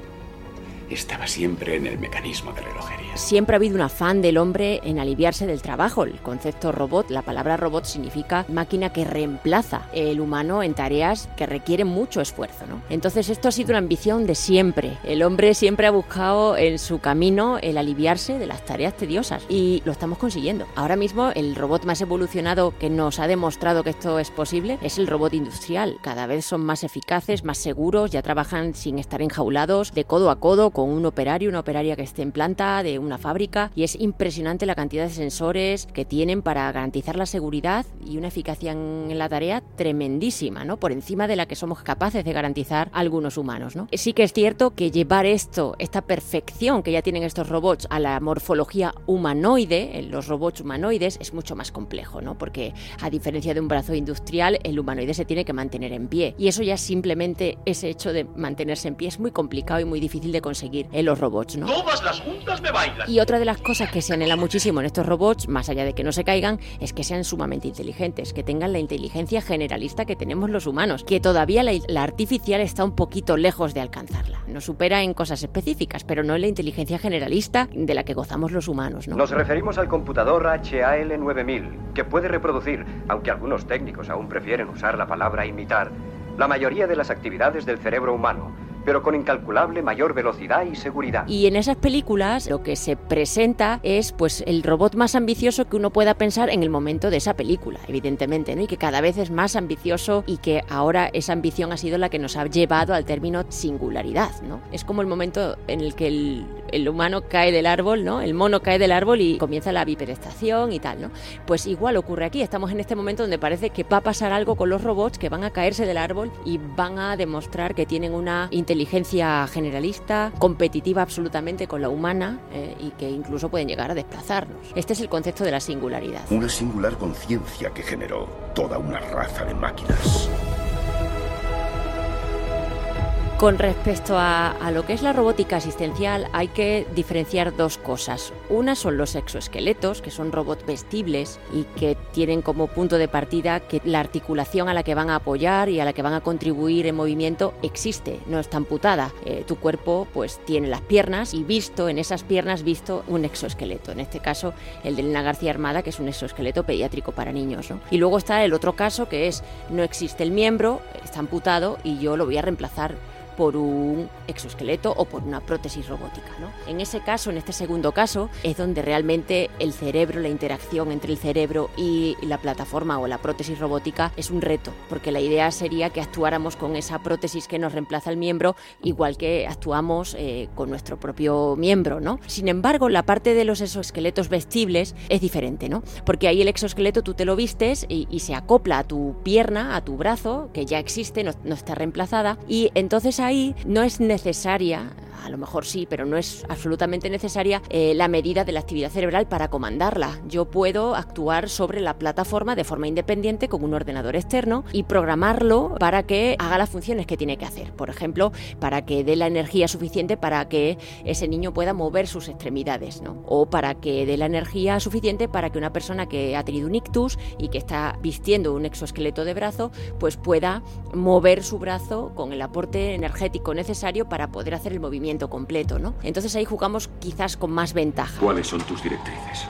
estaba siempre en el mecanismo de relojería. Siempre ha habido un afán del hombre en aliviarse del trabajo. El concepto robot, la palabra robot significa máquina que reemplaza el humano en tareas que requieren mucho esfuerzo. ¿no? Entonces esto ha sido una ambición de siempre. El hombre siempre ha buscado en su camino el aliviarse de las tareas tediosas y lo estamos consiguiendo. Ahora mismo el robot más evolucionado que nos ha demostrado que esto es posible es el robot industrial. Cada vez son más eficaces, más seguros, ya trabajan sin estar enjaulados, de codo a codo con un operario, una operaria que esté en planta de una fábrica y es impresionante la cantidad de sensores que tienen para garantizar la seguridad y una eficacia en la tarea tremendísima, ¿no? Por encima de la que somos capaces de garantizar algunos humanos, ¿no? Sí que es cierto que llevar esto, esta perfección que ya tienen estos robots a la morfología humanoide, los robots humanoides, es mucho más complejo, ¿no? Porque a diferencia de un brazo industrial, el humanoide se tiene que mantener en pie y eso ya simplemente ese hecho de mantenerse en pie es muy complicado y muy difícil de conseguir en los robots, ¿no? Todas las juntas me bailan. Y otra de las cosas que se anhela muchísimo en estos robots, más allá de que no se caigan, es que sean sumamente inteligentes, que tengan la inteligencia generalista que tenemos los humanos, que todavía la, la artificial está un poquito lejos de alcanzarla. Nos supera en cosas específicas, pero no en la inteligencia generalista de la que gozamos los humanos, ¿no? Nos referimos al computador HAL 9000, que puede reproducir, aunque algunos técnicos aún prefieren usar la palabra imitar, la mayoría de las actividades del cerebro humano pero con incalculable mayor velocidad y seguridad. Y en esas películas lo que se presenta es pues el robot más ambicioso que uno pueda pensar en el momento de esa película, evidentemente, ¿no? Y que cada vez es más ambicioso y que ahora esa ambición ha sido la que nos ha llevado al término singularidad, ¿no? Es como el momento en el que el, el humano cae del árbol, ¿no? El mono cae del árbol y comienza la bipedestación y tal, ¿no? Pues igual ocurre aquí, estamos en este momento donde parece que va a pasar algo con los robots que van a caerse del árbol y van a demostrar que tienen una inteligencia generalista, competitiva absolutamente con la humana eh, y que incluso pueden llegar a desplazarnos. Este es el concepto de la singularidad. Una singular conciencia que generó toda una raza de máquinas. Con respecto a, lo que es la robótica asistencial, hay que diferenciar dos cosas. Una son los exoesqueletos, que son robots vestibles y que tienen como punto de partida que la articulación a la que van a apoyar y a la que van a contribuir en movimiento existe, no está amputada. Eh, tu cuerpo pues tiene las piernas y visto en esas piernas visto un exoesqueleto. En este caso el de Elena García Armada, que es un exoesqueleto pediátrico para niños. Y luego está el otro caso que es no existe el miembro, está amputado y yo lo voy a reemplazar por un exoesqueleto o por una prótesis robótica. ¿no? En ese caso, en este segundo caso, es donde realmente el cerebro, la interacción entre el cerebro y la plataforma o la prótesis robótica es un reto, porque la idea sería que actuáramos con esa prótesis que nos reemplaza el miembro, igual que actuamos eh, con nuestro propio miembro. ¿no? Sin embargo, la parte de los exoesqueletos vestibles es diferente, ¿no? porque ahí el exoesqueleto tú te lo vistes y, se acopla a tu pierna, a tu brazo, que ya existe, no, no está reemplazada, y entonces ahí no es necesaria a lo mejor sí, pero no es absolutamente necesaria eh, la medida de la actividad cerebral para comandarla. Yo puedo actuar sobre la plataforma de forma independiente con un ordenador externo y programarlo para que haga las funciones que tiene que hacer. Por ejemplo, para que dé la energía suficiente para que ese niño pueda mover sus extremidades, ¿no? O para que dé la energía suficiente para que una persona que ha tenido un ictus y que está vistiendo un exoesqueleto de brazo, pues pueda mover su brazo con el aporte energético necesario para poder hacer el movimiento completo, ¿no? Entonces ahí jugamos quizás con más ventaja. ¿Cuáles son tus directrices?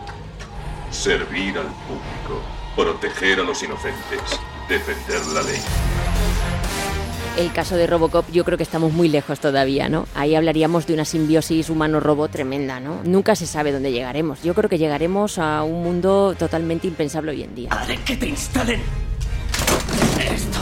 Servir al público, proteger a los inocentes, defender la ley. El caso de Robocop yo creo que estamos muy lejos todavía, ¿no? Ahí hablaríamos de una simbiosis humano-robot tremenda, ¿no? Nunca se sabe dónde llegaremos. Yo creo que llegaremos a un mundo totalmente impensable hoy en día. Haré que te instalen esto.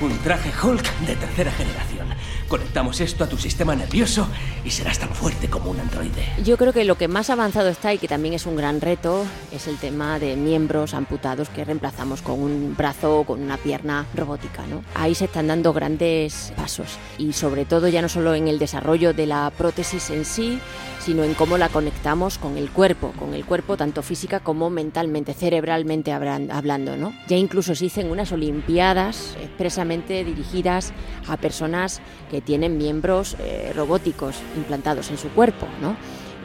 Un traje Hulk de tercera generación. Conectamos esto a tu sistema nervioso y serás tan fuerte como un androide. Yo creo que lo que más avanzado está y que también es un gran reto es el tema de miembros amputados que reemplazamos con un brazo o con una pierna robótica. ¿no? Ahí se están dando grandes pasos y sobre todo ya no solo en el desarrollo de la prótesis en sí, sino en cómo la conectamos con el cuerpo, con el cuerpo tanto física como mentalmente, cerebralmente hablando. ¿no? Ya incluso se hicieron unas olimpiadas expresamente dirigidas a personas que tienen miembros eh, robóticos implantados en su cuerpo, ¿no?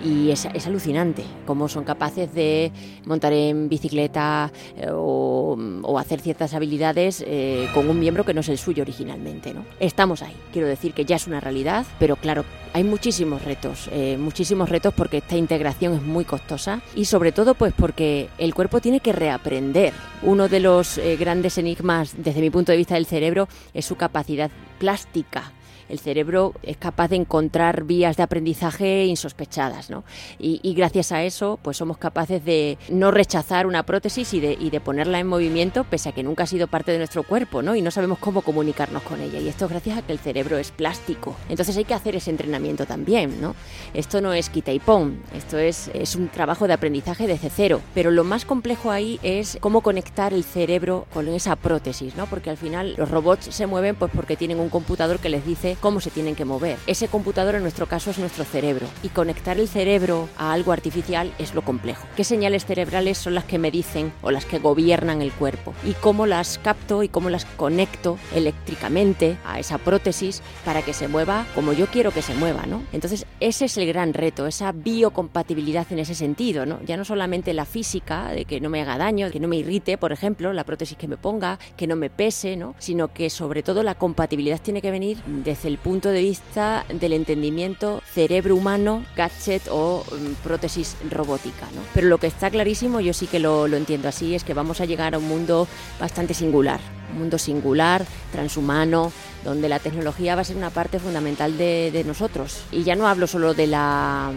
Y es, es, alucinante cómo son capaces de montar en bicicleta eh, o, hacer ciertas habilidades eh, con un miembro que no es el suyo originalmente. ¿no? Estamos ahí, quiero decir que ya es una realidad, pero claro, hay muchísimos retos, eh, muchísimos retos porque esta integración es muy costosa y sobre todo pues porque el cuerpo tiene que reaprender. Uno de los grandes enigmas desde mi punto de vista del cerebro es su capacidad plástica el cerebro es capaz de encontrar vías de aprendizaje insospechadas, ¿no? Y, gracias a eso, pues somos capaces de no rechazar una prótesis y de, y de, ponerla en movimiento, pese a que nunca ha sido parte de nuestro cuerpo, ¿no? Y no sabemos cómo comunicarnos con ella. Y esto es gracias a que el cerebro es plástico. Entonces hay que hacer ese entrenamiento también, ¿no? Esto no es quita y pon, esto es, es un trabajo de aprendizaje desde cero. Pero lo más complejo ahí es cómo conectar el cerebro con esa prótesis, ¿no? Porque al final los robots se mueven pues porque tienen un computador que les dice cómo se tienen que mover. Ese computador en nuestro caso es nuestro cerebro y conectar el cerebro a algo artificial es lo complejo. ¿Qué señales cerebrales son las que me dicen o las que gobiernan el cuerpo? Y cómo las capto y cómo las conecto eléctricamente a esa prótesis para que se mueva como yo quiero que se mueva, ¿no? Entonces ese es el gran reto, esa biocompatibilidad en ese sentido, ¿no? Ya no solamente la física, de que no me haga daño, que no me irrite, por ejemplo, la prótesis que me ponga, que no me pese, ¿no? Sino que sobre todo la compatibilidad tiene que venir desde el punto de vista del entendimiento cerebro humano, gadget o um, prótesis robótica. ¿no? Pero lo que está clarísimo, yo sí que lo, lo entiendo así, es que vamos a llegar a un mundo bastante singular, un mundo singular, transhumano, donde la tecnología va a ser una parte fundamental de, de, nosotros. Y ya no hablo solo de la,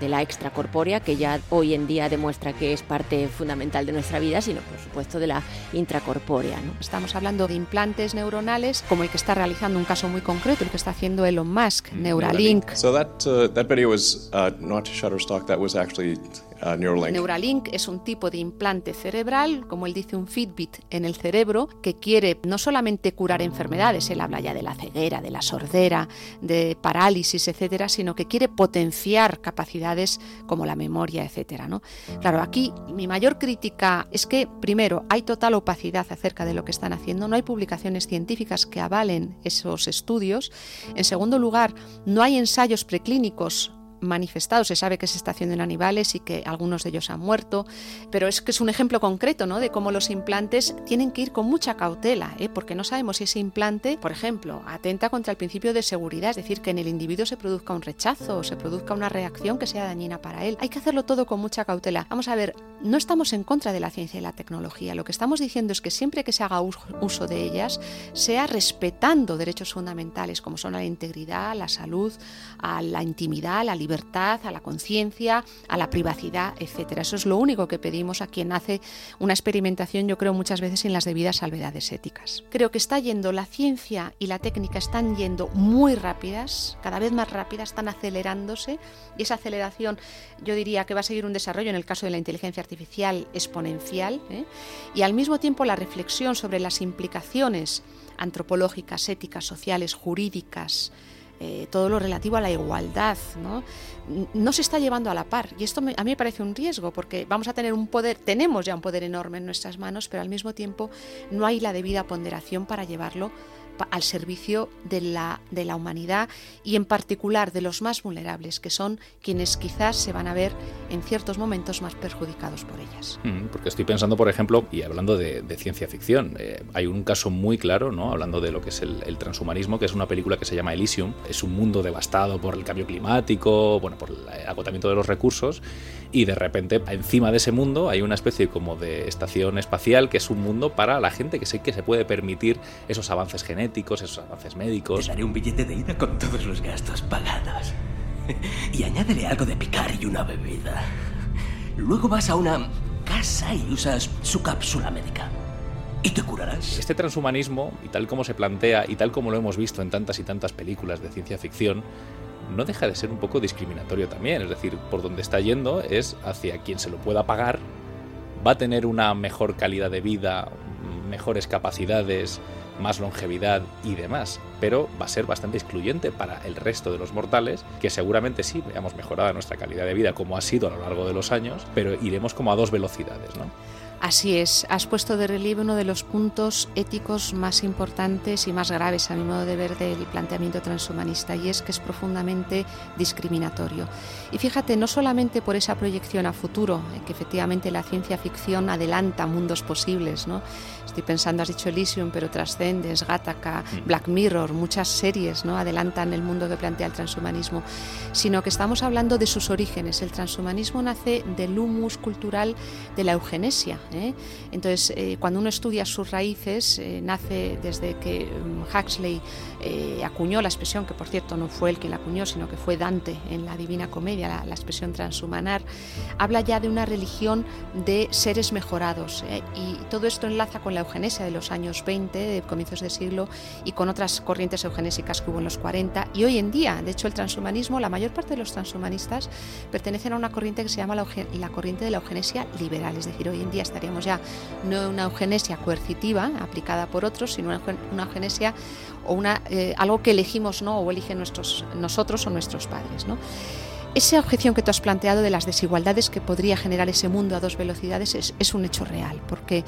de la extracorpórea, que ya hoy en día demuestra que es parte fundamental de nuestra vida, sino por supuesto de la intracorpórea. ¿no? Estamos hablando de implantes neuronales, como el que está realizando un caso muy concreto, el que está haciendo Elon Musk, Neuralink. So that, uh, that video was uh, not Shutterstock, that was actually Neuralink. Es un tipo de implante cerebral, como él dice, un Fitbit en el cerebro, que quiere no solamente curar enfermedades, él habla ya de la ceguera, de la sordera, de parálisis, etcétera, sino que quiere potenciar capacidades como la memoria, etcétera. ¿no? Claro, aquí mi mayor crítica es que, primero, hay total opacidad acerca de lo que están haciendo, no hay publicaciones científicas que avalen esos estudios. En segundo lugar, no hay ensayos preclínicos manifestado. Se sabe que se está haciendo en animales y que algunos de ellos han muerto, pero es que es un ejemplo concreto ¿no? de cómo los implantes tienen que ir con mucha cautela, ¿eh? porque no sabemos si ese implante, por ejemplo, atenta contra el principio de seguridad, es decir, que en el individuo se produzca un rechazo o se produzca una reacción que sea dañina para él. Hay que hacerlo todo con mucha cautela. Vamos a ver, no estamos en contra de la ciencia y la tecnología. Lo que estamos diciendo es que siempre que se haga uso de ellas, sea respetando derechos fundamentales como son la integridad, la salud, a la intimidad, la libertad libertad, a la conciencia, a la privacidad, etcétera. Eso es lo único que pedimos a quien hace una experimentación, yo creo muchas veces sin las debidas salvedades éticas. Creo que está yendo la ciencia y la técnica están yendo muy rápidas, cada vez más rápidas, están acelerándose y esa aceleración yo diría que va a seguir un desarrollo en el caso de la inteligencia artificial exponencial ¿eh? y al mismo tiempo la reflexión sobre las implicaciones antropológicas, éticas, sociales, jurídicas, eh, todo lo relativo a la igualdad, ¿no? no se está llevando a la par. Y esto a mí me parece un riesgo, porque vamos a tener un poder, tenemos ya un poder enorme en nuestras manos, pero al mismo tiempo no hay la debida ponderación para llevarlo al servicio de la, de la humanidad y en particular de los más vulnerables, que son quienes quizás se van a ver en ciertos momentos más perjudicados por ellas. Mm, porque estoy pensando, por ejemplo, y hablando de, ciencia ficción, eh, hay un caso muy claro, ¿no? hablando de lo que es el, transhumanismo, que es una película que se llama Elysium, es un mundo devastado por el cambio climático, bueno, por el agotamiento de los recursos, y de repente encima de ese mundo hay una especie como de estación espacial que es un mundo para la gente que sé que se puede permitir esos avances genéticos esos avances médicos. Te daré un billete de ida con todos los gastos pagados. Y añádele algo de picar y una bebida. Luego vas a una casa y usas su cápsula médica. Y te curarás. Este transhumanismo, y tal como se plantea, y tal como lo hemos visto en tantas y tantas películas de ciencia ficción, no deja de ser un poco discriminatorio también. Es decir, por donde está yendo es hacia quien se lo pueda pagar, va a tener una mejor calidad de vida, mejores capacidades, más longevidad y demás, pero va a ser bastante excluyente para el resto de los mortales, que seguramente sí veamos mejorada nuestra calidad de vida como ha sido a lo largo de los años, pero iremos como a dos velocidades, ¿no? Así es, has puesto de relieve uno de los puntos éticos más importantes y más graves, a mi modo de ver, del planteamiento transhumanista, y es que es profundamente discriminatorio. Y fíjate, no solamente por esa proyección a futuro, eh, que efectivamente la ciencia ficción adelanta mundos posibles, ¿no? Estoy pensando, has dicho Elysium, pero Trascendes, Gattaca, mm. Black Mirror, muchas series ¿no? adelantan el mundo que plantea el transhumanismo, sino que estamos hablando de sus orígenes. El transhumanismo nace del humus cultural de la eugenesia, ¿eh? Entonces, eh, cuando uno estudia sus raíces, eh, nace desde que mm, Huxley acuñó la expresión, que por cierto no fue él quien la acuñó, sino que fue Dante en la Divina Comedia, la, la expresión transhumanar, habla ya de una religión de seres mejorados. Y todo esto enlaza con la eugenesia de los años 20, de comienzos de siglo, y con otras corrientes eugenésicas que hubo en los 40. Y hoy en día, de hecho, el transhumanismo, la mayor parte de los transhumanistas pertenecen a una corriente que se llama la, la corriente de la eugenesia liberal, es decir, hoy en día estaríamos ya no una eugenesia coercitiva aplicada por otros, sino una, eugenesia o una, eh, algo que elegimos no o eligen nuestros, nosotros o nuestros padres. ¿no? Esa objeción que tú has planteado de las desigualdades que podría generar ese mundo a dos velocidades es, un hecho real, porque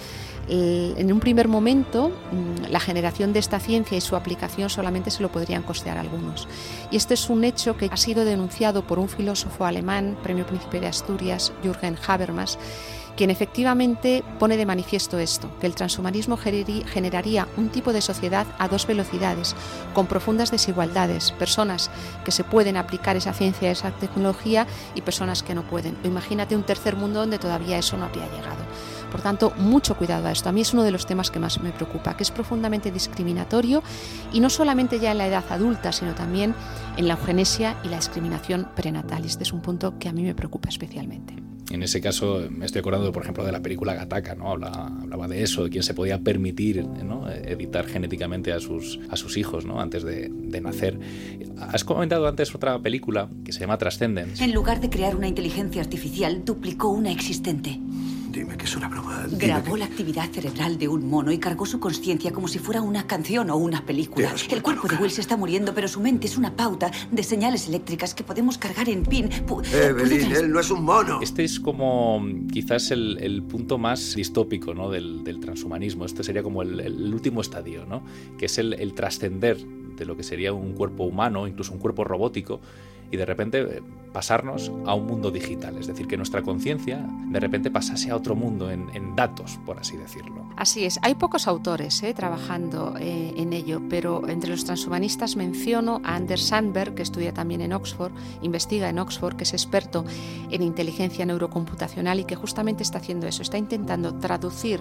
eh, en un primer momento mm, la generación de esta ciencia y su aplicación solamente se lo podrían costear algunos. Y este es un hecho que ha sido denunciado por un filósofo alemán, Premio Príncipe de Asturias, Jürgen Habermas, quien efectivamente pone de manifiesto esto, que el transhumanismo generaría un tipo de sociedad a dos velocidades, con profundas desigualdades, personas que se pueden aplicar esa ciencia, esa tecnología y personas que no pueden. imagínate un tercer mundo donde todavía eso no había llegado. Por tanto, mucho cuidado a esto. A mí es uno de los temas que más me preocupa, que es profundamente discriminatorio y no solamente ya en la edad adulta, sino también en la eugenesia y la discriminación prenatal. Este es un punto que a mí me preocupa especialmente. En ese caso, me estoy acordando, por ejemplo, de la película Gataca, ¿no? Hablaba, de eso, de quién se podía permitir editar genéticamente a sus, a sus hijos ¿no? antes de, de, nacer. Has comentado antes otra película que se llama Transcendence. En lugar de crear una inteligencia artificial, duplicó una existente. Dime que es una broma. Dime Grabó que- la actividad cerebral de un mono y cargó su conciencia como si fuera una canción o una película. El cuerpo de Will se está muriendo, pero su mente es una pauta de señales eléctricas que podemos cargar en pin. Pu- Evelyn, trans- él no es un mono. Este es como mm, quizás el, el punto más distópico ¿no? del, del transhumanismo. Este sería como el, el último estadio, ¿no? que es el, el trascender de lo que sería un cuerpo humano, incluso un cuerpo robótico, y de repente eh, pasarnos a un mundo digital. Es decir, que nuestra conciencia de repente pasase a otro mundo en, datos, por así decirlo. Así es, hay pocos autores eh, trabajando eh, en ello, pero entre los transhumanistas menciono a Anders Sandberg, que estudia también en Oxford, investiga en Oxford, que es experto en inteligencia neurocomputacional y que justamente está haciendo eso, está intentando traducir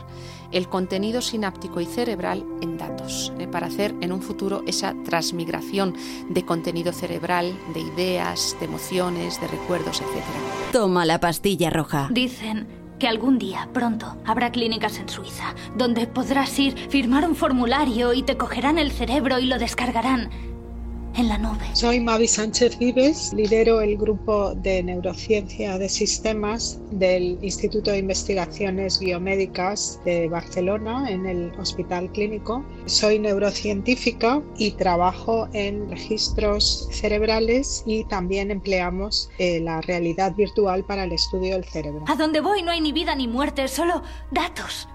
el contenido sináptico y cerebral en datos, eh, para hacer en un futuro esa transmigración de contenido cerebral, de ideas, de emociones, de recuerdos, etc. Toma la pastilla roja. Dicen que algún día, pronto, habrá clínicas en Suiza donde podrás ir, firmar un formulario y te cogerán el cerebro y lo descargarán en la nube. Soy Mavi Sánchez Vives, lidero el grupo de neurociencia de sistemas del Instituto de Investigaciones Biomédicas de Barcelona en el Hospital Clínico. Soy neurocientífica y trabajo en registros cerebrales y también empleamos eh, la realidad virtual para el estudio del cerebro. A donde voy no hay ni vida ni muerte, solo datos.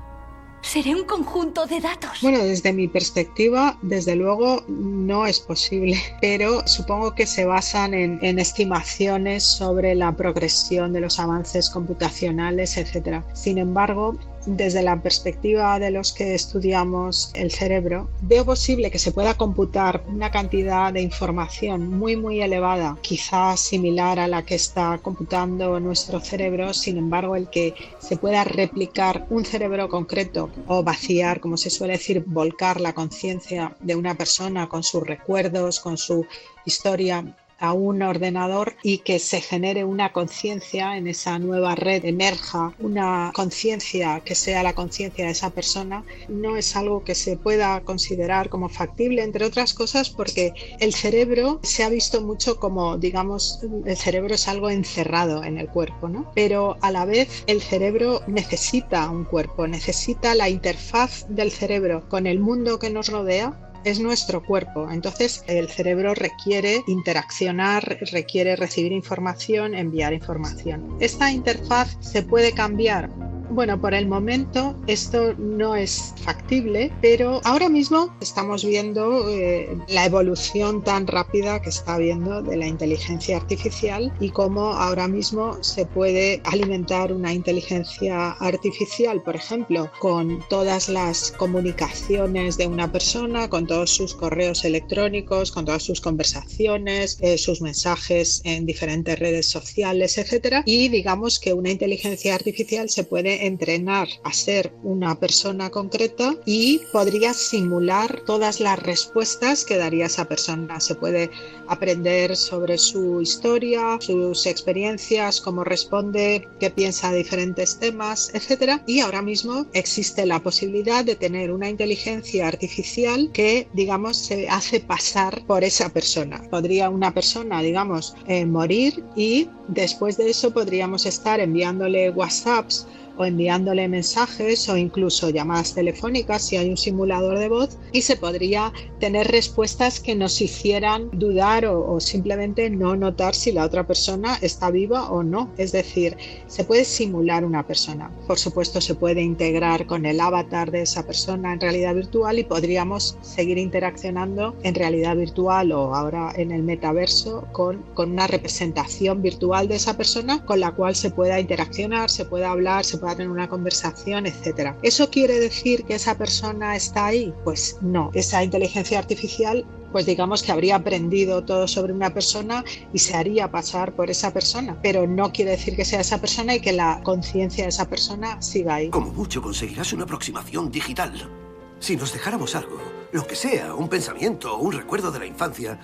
Seré un conjunto de datos. Bueno, desde mi perspectiva, desde luego no es posible, pero supongo que se basan en, estimaciones sobre la progresión de los avances computacionales, etc. Sin embargo, desde la perspectiva de los que estudiamos el cerebro, veo posible que se pueda computar una cantidad de información muy muy elevada, quizás similar a la que está computando nuestro cerebro, sin embargo el que se pueda replicar un cerebro concreto o vaciar, como se suele decir, volcar la conciencia de una persona con sus recuerdos, con su historia a un ordenador y que se genere una conciencia en esa nueva red, emerja una conciencia que sea la conciencia de esa persona, no es algo que se pueda considerar como factible, entre otras cosas porque el cerebro se ha visto mucho como, digamos, el cerebro es algo encerrado en el cuerpo, ¿no? Pero a la vez el cerebro necesita un cuerpo, necesita la interfaz del cerebro con el mundo que nos rodea es nuestro cuerpo. Entonces el cerebro requiere interaccionar, requiere recibir información, enviar información. Esta interfaz se puede cambiar. Bueno, por el momento esto no es factible, pero ahora mismo estamos viendo eh, la evolución tan rápida que está habiendo de la inteligencia artificial y cómo ahora mismo se puede alimentar una inteligencia artificial, por ejemplo, con todas las comunicaciones de una persona, con todos sus correos electrónicos, con todas sus conversaciones, eh, sus mensajes en diferentes redes sociales, etcétera. Y digamos que una inteligencia artificial se puede entrenar a ser una persona concreta y podría simular todas las respuestas que daría esa persona. Se puede aprender sobre su historia, sus experiencias, cómo responde, qué piensa de diferentes temas, etcétera. Y ahora mismo existe la posibilidad de tener una inteligencia artificial que, digamos, se hace pasar por esa persona. Podría una persona, digamos, eh, morir y después de eso podríamos estar enviándole WhatsApps o enviándole mensajes o incluso llamadas telefónicas si hay un simulador de voz y se podría tener respuestas que nos hicieran dudar o, o, simplemente no notar si la otra persona está viva o no. Es decir, se puede simular una persona. Por supuesto, se puede integrar con el avatar de esa persona en realidad virtual y podríamos seguir interaccionando en realidad virtual o ahora en el metaverso con, con una representación virtual de esa persona con la cual se pueda interaccionar, se pueda hablar, se pueda tener una conversación, etcétera. ¿Eso quiere decir que esa persona está ahí? Pues no. Esa inteligencia artificial pues digamos que habría aprendido todo sobre una persona y se haría pasar por esa persona, pero no quiere decir que sea esa persona y que la conciencia de esa persona siga ahí. Como mucho conseguirás una aproximación digital. Si nos dejáramos algo, lo que sea, un pensamiento o un recuerdo de la infancia,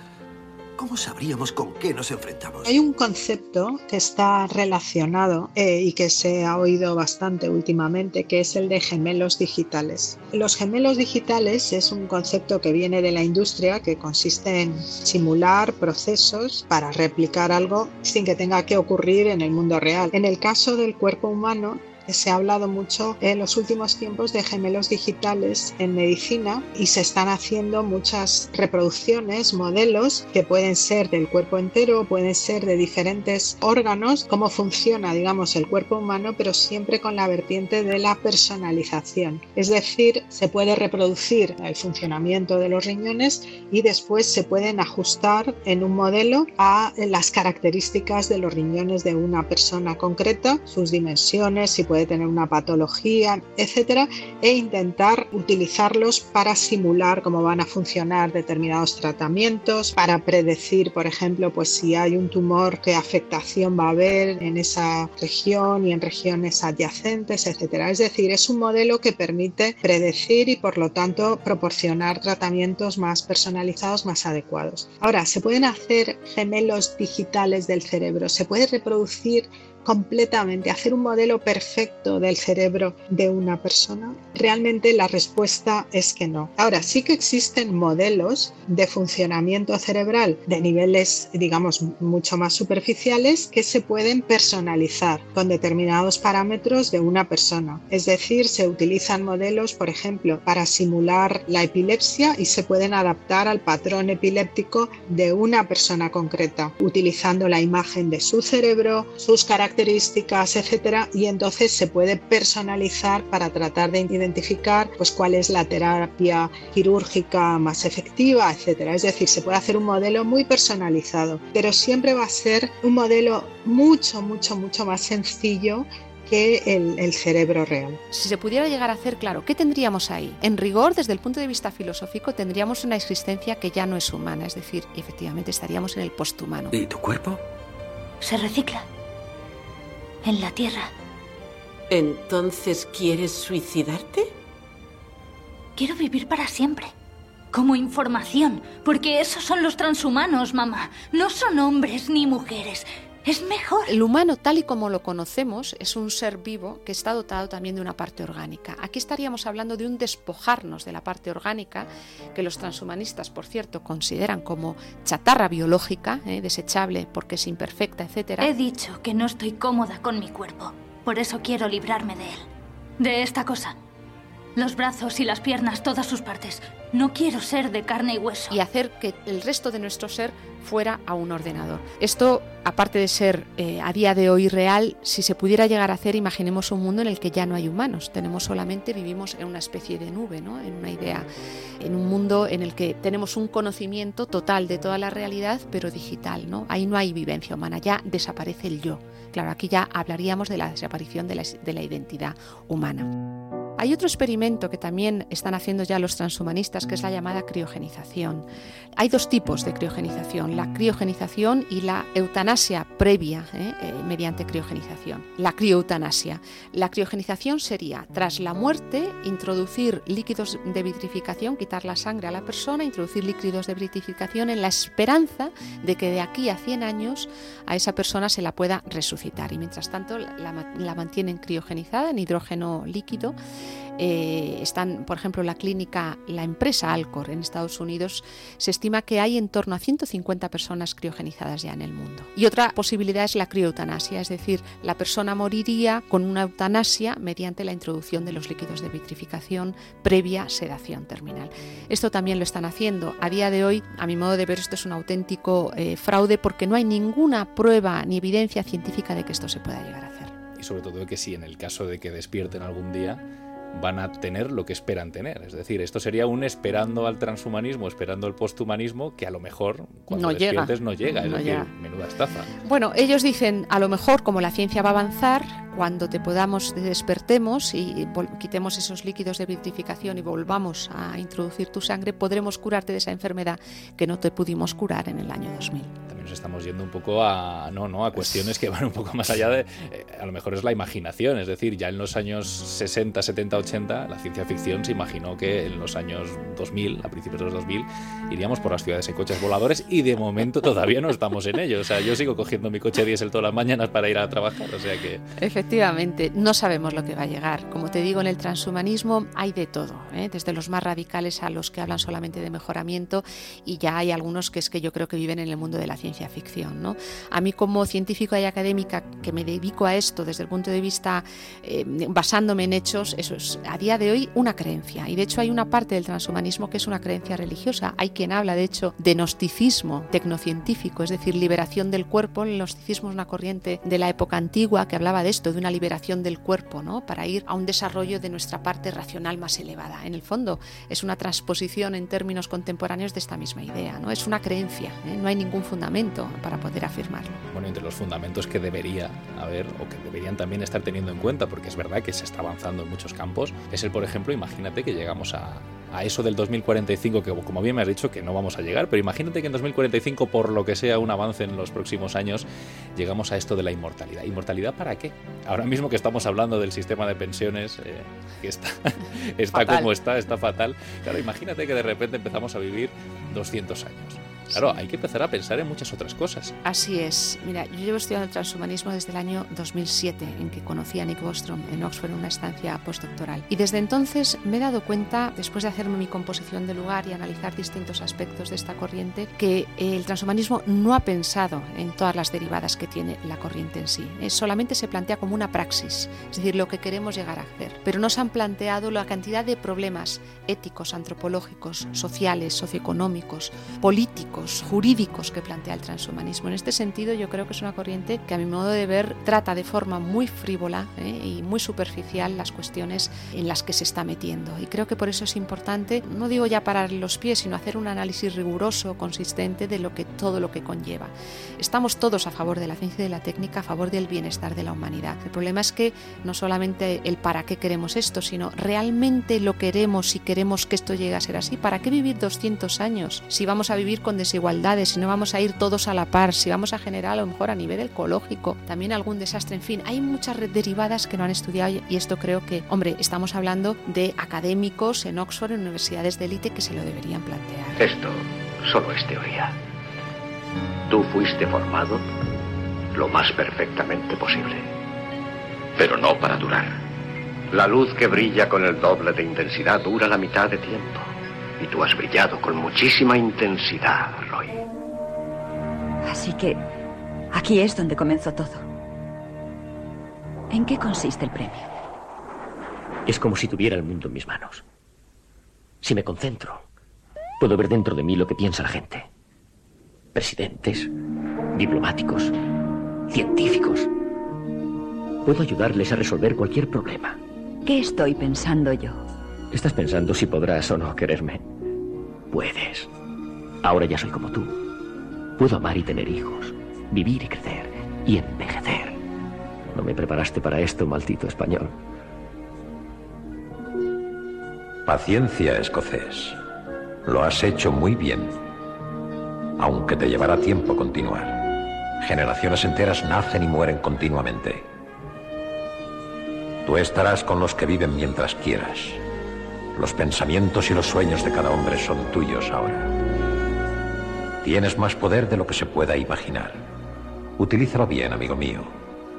¿cómo sabríamos con qué nos enfrentamos? Hay un concepto que está relacionado eh, y que se ha oído bastante últimamente, que es el de gemelos digitales. Los gemelos digitales es un concepto que viene de la industria que consiste en simular procesos para replicar algo sin que tenga que ocurrir en el mundo real. En el caso del cuerpo humano, Se ha hablado mucho en los últimos tiempos de gemelos digitales en medicina y se están haciendo muchas reproducciones, modelos que pueden ser del cuerpo entero, pueden ser de diferentes órganos, cómo funciona, digamos, el cuerpo humano, pero siempre con la vertiente de la personalización. Es decir, se puede reproducir el funcionamiento de los riñones y después se pueden ajustar en un modelo a las características de los riñones de una persona concreta, sus dimensiones, si puede tener una patología, etcétera, e intentar utilizarlos para simular cómo van a funcionar determinados tratamientos, para predecir, por ejemplo, pues si hay un tumor, qué afectación va a haber en esa región y en regiones adyacentes, etcétera. Es decir, es un modelo que permite predecir y por lo tanto proporcionar tratamientos más personalizados, más adecuados. Ahora, se pueden hacer gemelos digitales del cerebro, se puede reproducir completamente, hacer un modelo perfecto del cerebro de una persona? Realmente la respuesta es que no. Ahora, sí que existen modelos de funcionamiento cerebral de niveles, digamos, mucho más superficiales que se pueden personalizar con determinados parámetros de una persona. Es decir, se utilizan modelos, por ejemplo, para simular la epilepsia y se pueden adaptar al patrón epiléptico de una persona concreta, utilizando la imagen de su cerebro, sus características, características, etcétera, y entonces se puede personalizar para tratar de identificar pues cuál es la terapia quirúrgica más efectiva, etcétera. Es decir, se puede hacer un modelo muy personalizado, pero siempre va a ser un modelo mucho, mucho, mucho más sencillo que el, el, cerebro real. Si se pudiera llegar a hacer, claro, ¿qué tendríamos ahí? En rigor, desde el punto de vista filosófico, tendríamos una existencia que ya no es humana, es decir, efectivamente estaríamos en el posthumano. ¿Y tu cuerpo? Se recicla en la Tierra. ¿Entonces quieres suicidarte? Quiero vivir para siempre. Como información, porque esos son los transhumanos, mamá. No son hombres ni mujeres. Es mejor. El humano, tal y como lo conocemos, es un ser vivo que está dotado también de una parte orgánica. Aquí estaríamos hablando de un despojarnos de la parte orgánica, que los transhumanistas, por cierto, consideran como chatarra biológica, ¿eh? desechable porque es imperfecta, etc. He dicho que no estoy cómoda con mi cuerpo. Por eso quiero librarme de él. De esta cosa. Los brazos y las piernas, todas sus partes. No quiero ser de carne y hueso. Y hacer que el resto de nuestro ser fuera a un ordenador. Esto, aparte de ser eh, a día de hoy real, si se pudiera llegar a hacer, imaginemos un mundo en el que ya no hay humanos. Tenemos solamente, vivimos en una especie de nube, ¿no? en una idea, en un mundo en el que tenemos un conocimiento total de toda la realidad, pero digital. ¿no? Ahí no hay vivencia humana, ya desaparece el yo. Claro, aquí ya hablaríamos de la desaparición de la, de la identidad humana. Hay otro experimento que también están haciendo ya los transhumanistas, que es la llamada criogenización. Hay dos tipos de criogenización, la criogenización y la eutanasia previa ¿eh? Eh, mediante criogenización. La crioeutanasia. La criogenización sería, tras la muerte, introducir líquidos de vitrificación, quitar la sangre a la persona, introducir líquidos de vitrificación en la esperanza de que de aquí a 100 años a esa persona se la pueda resucitar. Y mientras tanto la, la mantienen criogenizada en hidrógeno líquido eh, están, por ejemplo, la clínica, la empresa Alcor en Estados Unidos, se estima que hay en torno a 150 personas criogenizadas ya en el mundo. Y otra posibilidad es la crioeutanasia, es decir, la persona moriría con una eutanasia mediante la introducción de los líquidos de vitrificación previa sedación terminal. Esto también lo están haciendo. A día de hoy, a mi modo de ver, esto es un auténtico eh, fraude porque no hay ninguna prueba ni evidencia científica de que esto se pueda llegar a hacer. Y sobre todo que si en el caso de que despierten algún día, van a tener lo que esperan tener. Es decir, esto sería un esperando al transhumanismo, esperando al posthumanismo, que a lo mejor cuando no llega. no llega. Es No decir, llega. menuda estafa. Bueno, ellos dicen, a lo mejor como la ciencia va a avanzar, cuando te podamos despertemos y quitemos esos líquidos de vitrificación y volvamos a introducir tu sangre, podremos curarte de esa enfermedad que no te pudimos curar en el año 2000. Nos estamos yendo un poco a no, no, a cuestiones que van un poco más allá de eh, a lo mejor es la imaginación, es decir, ya en los años 60, 70, 80 la ciencia ficción se imaginó que en los años 2000, a principios de los 2000, iríamos por las ciudades en coches voladores y de momento todavía no estamos en ello, o sea, yo sigo cogiendo mi coche diésel todas las mañanas para ir a trabajar, o sea que Efectivamente, no sabemos lo que va a llegar. Como te digo, en el transhumanismo hay de todo, ¿eh? desde los más radicales a los que hablan solamente de mejoramiento y ya hay algunos que es que yo creo que viven en el mundo de la ciencia ciencia ficción. ¿no? A mí como científica y académica que me dedico a esto desde el punto de vista eh, basándome en hechos, eso es a día de hoy una creencia. Y de hecho hay una parte del transhumanismo que es una creencia religiosa. Hay quien habla de hecho de gnosticismo tecnocientífico, es decir, liberación del cuerpo. El gnosticismo es una corriente de la época antigua que hablaba de esto, de una liberación del cuerpo, ¿no? para ir a un desarrollo de nuestra parte racional más elevada. En el fondo es una transposición en términos contemporáneos de esta misma idea. ¿no? Es una creencia, ¿eh? no hay ningún fundamento para poder afirmarlo. Bueno, entre los fundamentos que debería haber o que deberían también estar teniendo en cuenta, porque es verdad que se está avanzando en muchos campos, es el, por ejemplo, imagínate que llegamos a, a eso del 2045, que como bien me has dicho que no vamos a llegar, pero imagínate que en 2045, por lo que sea un avance en los próximos años, llegamos a esto de la inmortalidad. ¿Inmortalidad para qué? Ahora mismo que estamos hablando del sistema de pensiones, eh, que está, está como está, está fatal. Claro, imagínate que de repente empezamos a vivir 200 años. Claro, hay que empezar a pensar en muchas otras cosas. Así es. Mira, yo llevo estudiando el transhumanismo desde el año 2007, en que conocí a Nick Bostrom en Oxford en una estancia postdoctoral. Y desde entonces me he dado cuenta, después de hacerme mi composición de lugar y analizar distintos aspectos de esta corriente, que el transhumanismo no ha pensado en todas las derivadas que tiene la corriente en sí. Es, solamente se plantea como una praxis, es decir, lo que queremos llegar a hacer. Pero no se han planteado la cantidad de problemas éticos, antropológicos, sociales, socioeconómicos, políticos, jurídicos que plantea el transhumanismo. En este sentido, yo creo que es una corriente que a mi modo de ver trata de forma muy frívola ¿eh? y muy superficial las cuestiones en las que se está metiendo. Y creo que por eso es importante, no digo ya parar los pies, sino hacer un análisis riguroso, consistente de lo que todo lo que conlleva. Estamos todos a favor de la ciencia y de la técnica, a favor del bienestar de la humanidad. El problema es que no solamente el para qué queremos esto, sino realmente lo queremos si queremos que esto llegue a ser así. ¿Para qué vivir 200 años si vamos a vivir con desigualdades, si no vamos a ir todos a la par, si vamos a generar a lo mejor a nivel ecológico también algún desastre? En fin, hay muchas derivadas que no han estudiado y esto creo que, hombre, estamos hablando de académicos en Oxford, en universidades de élite que se lo deberían plantear. Esto solo es teoría. Tú fuiste formado lo más perfectamente posible. Pero no para durar. La luz que brilla con el doble de intensidad dura la mitad de tiempo. Y tú has brillado con muchísima intensidad, Roy. Así que aquí es donde comenzó todo. ¿En qué consiste el premio? Es como si tuviera el mundo en mis manos. Si me concentro, puedo ver dentro de mí lo que piensa la gente. Presidentes, diplomáticos, científicos. Puedo ayudarles a resolver cualquier problema. ¿Qué estoy pensando yo? Estás pensando si podrás o no quererme. Puedes. Ahora ya soy como tú. Puedo amar y tener hijos, vivir y crecer y envejecer. No me preparaste para esto, maldito español. Paciencia, escocés. Lo has hecho muy bien. Aunque te llevará tiempo continuar. Generaciones enteras nacen y mueren continuamente. Tú estarás con los que viven mientras quieras. Los pensamientos y los sueños de cada hombre son tuyos ahora. Tienes más poder de lo que se pueda imaginar. Utilízalo bien, amigo mío.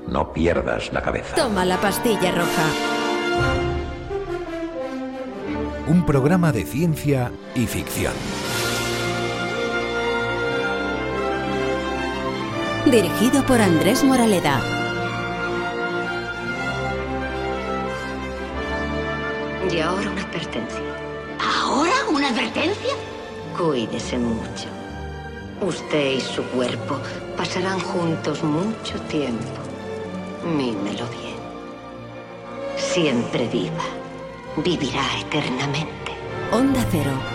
No pierdas la cabeza. Toma la pastilla roja. Un programa de ciencia y ficción. Dirigido por Andrés Moraleda. Y ahora una ¿Ahora una advertencia? Cuídese mucho. Usted y su cuerpo pasarán juntos mucho tiempo. Mímelo bien. Siempre viva. Vivirá eternamente. Onda Cero.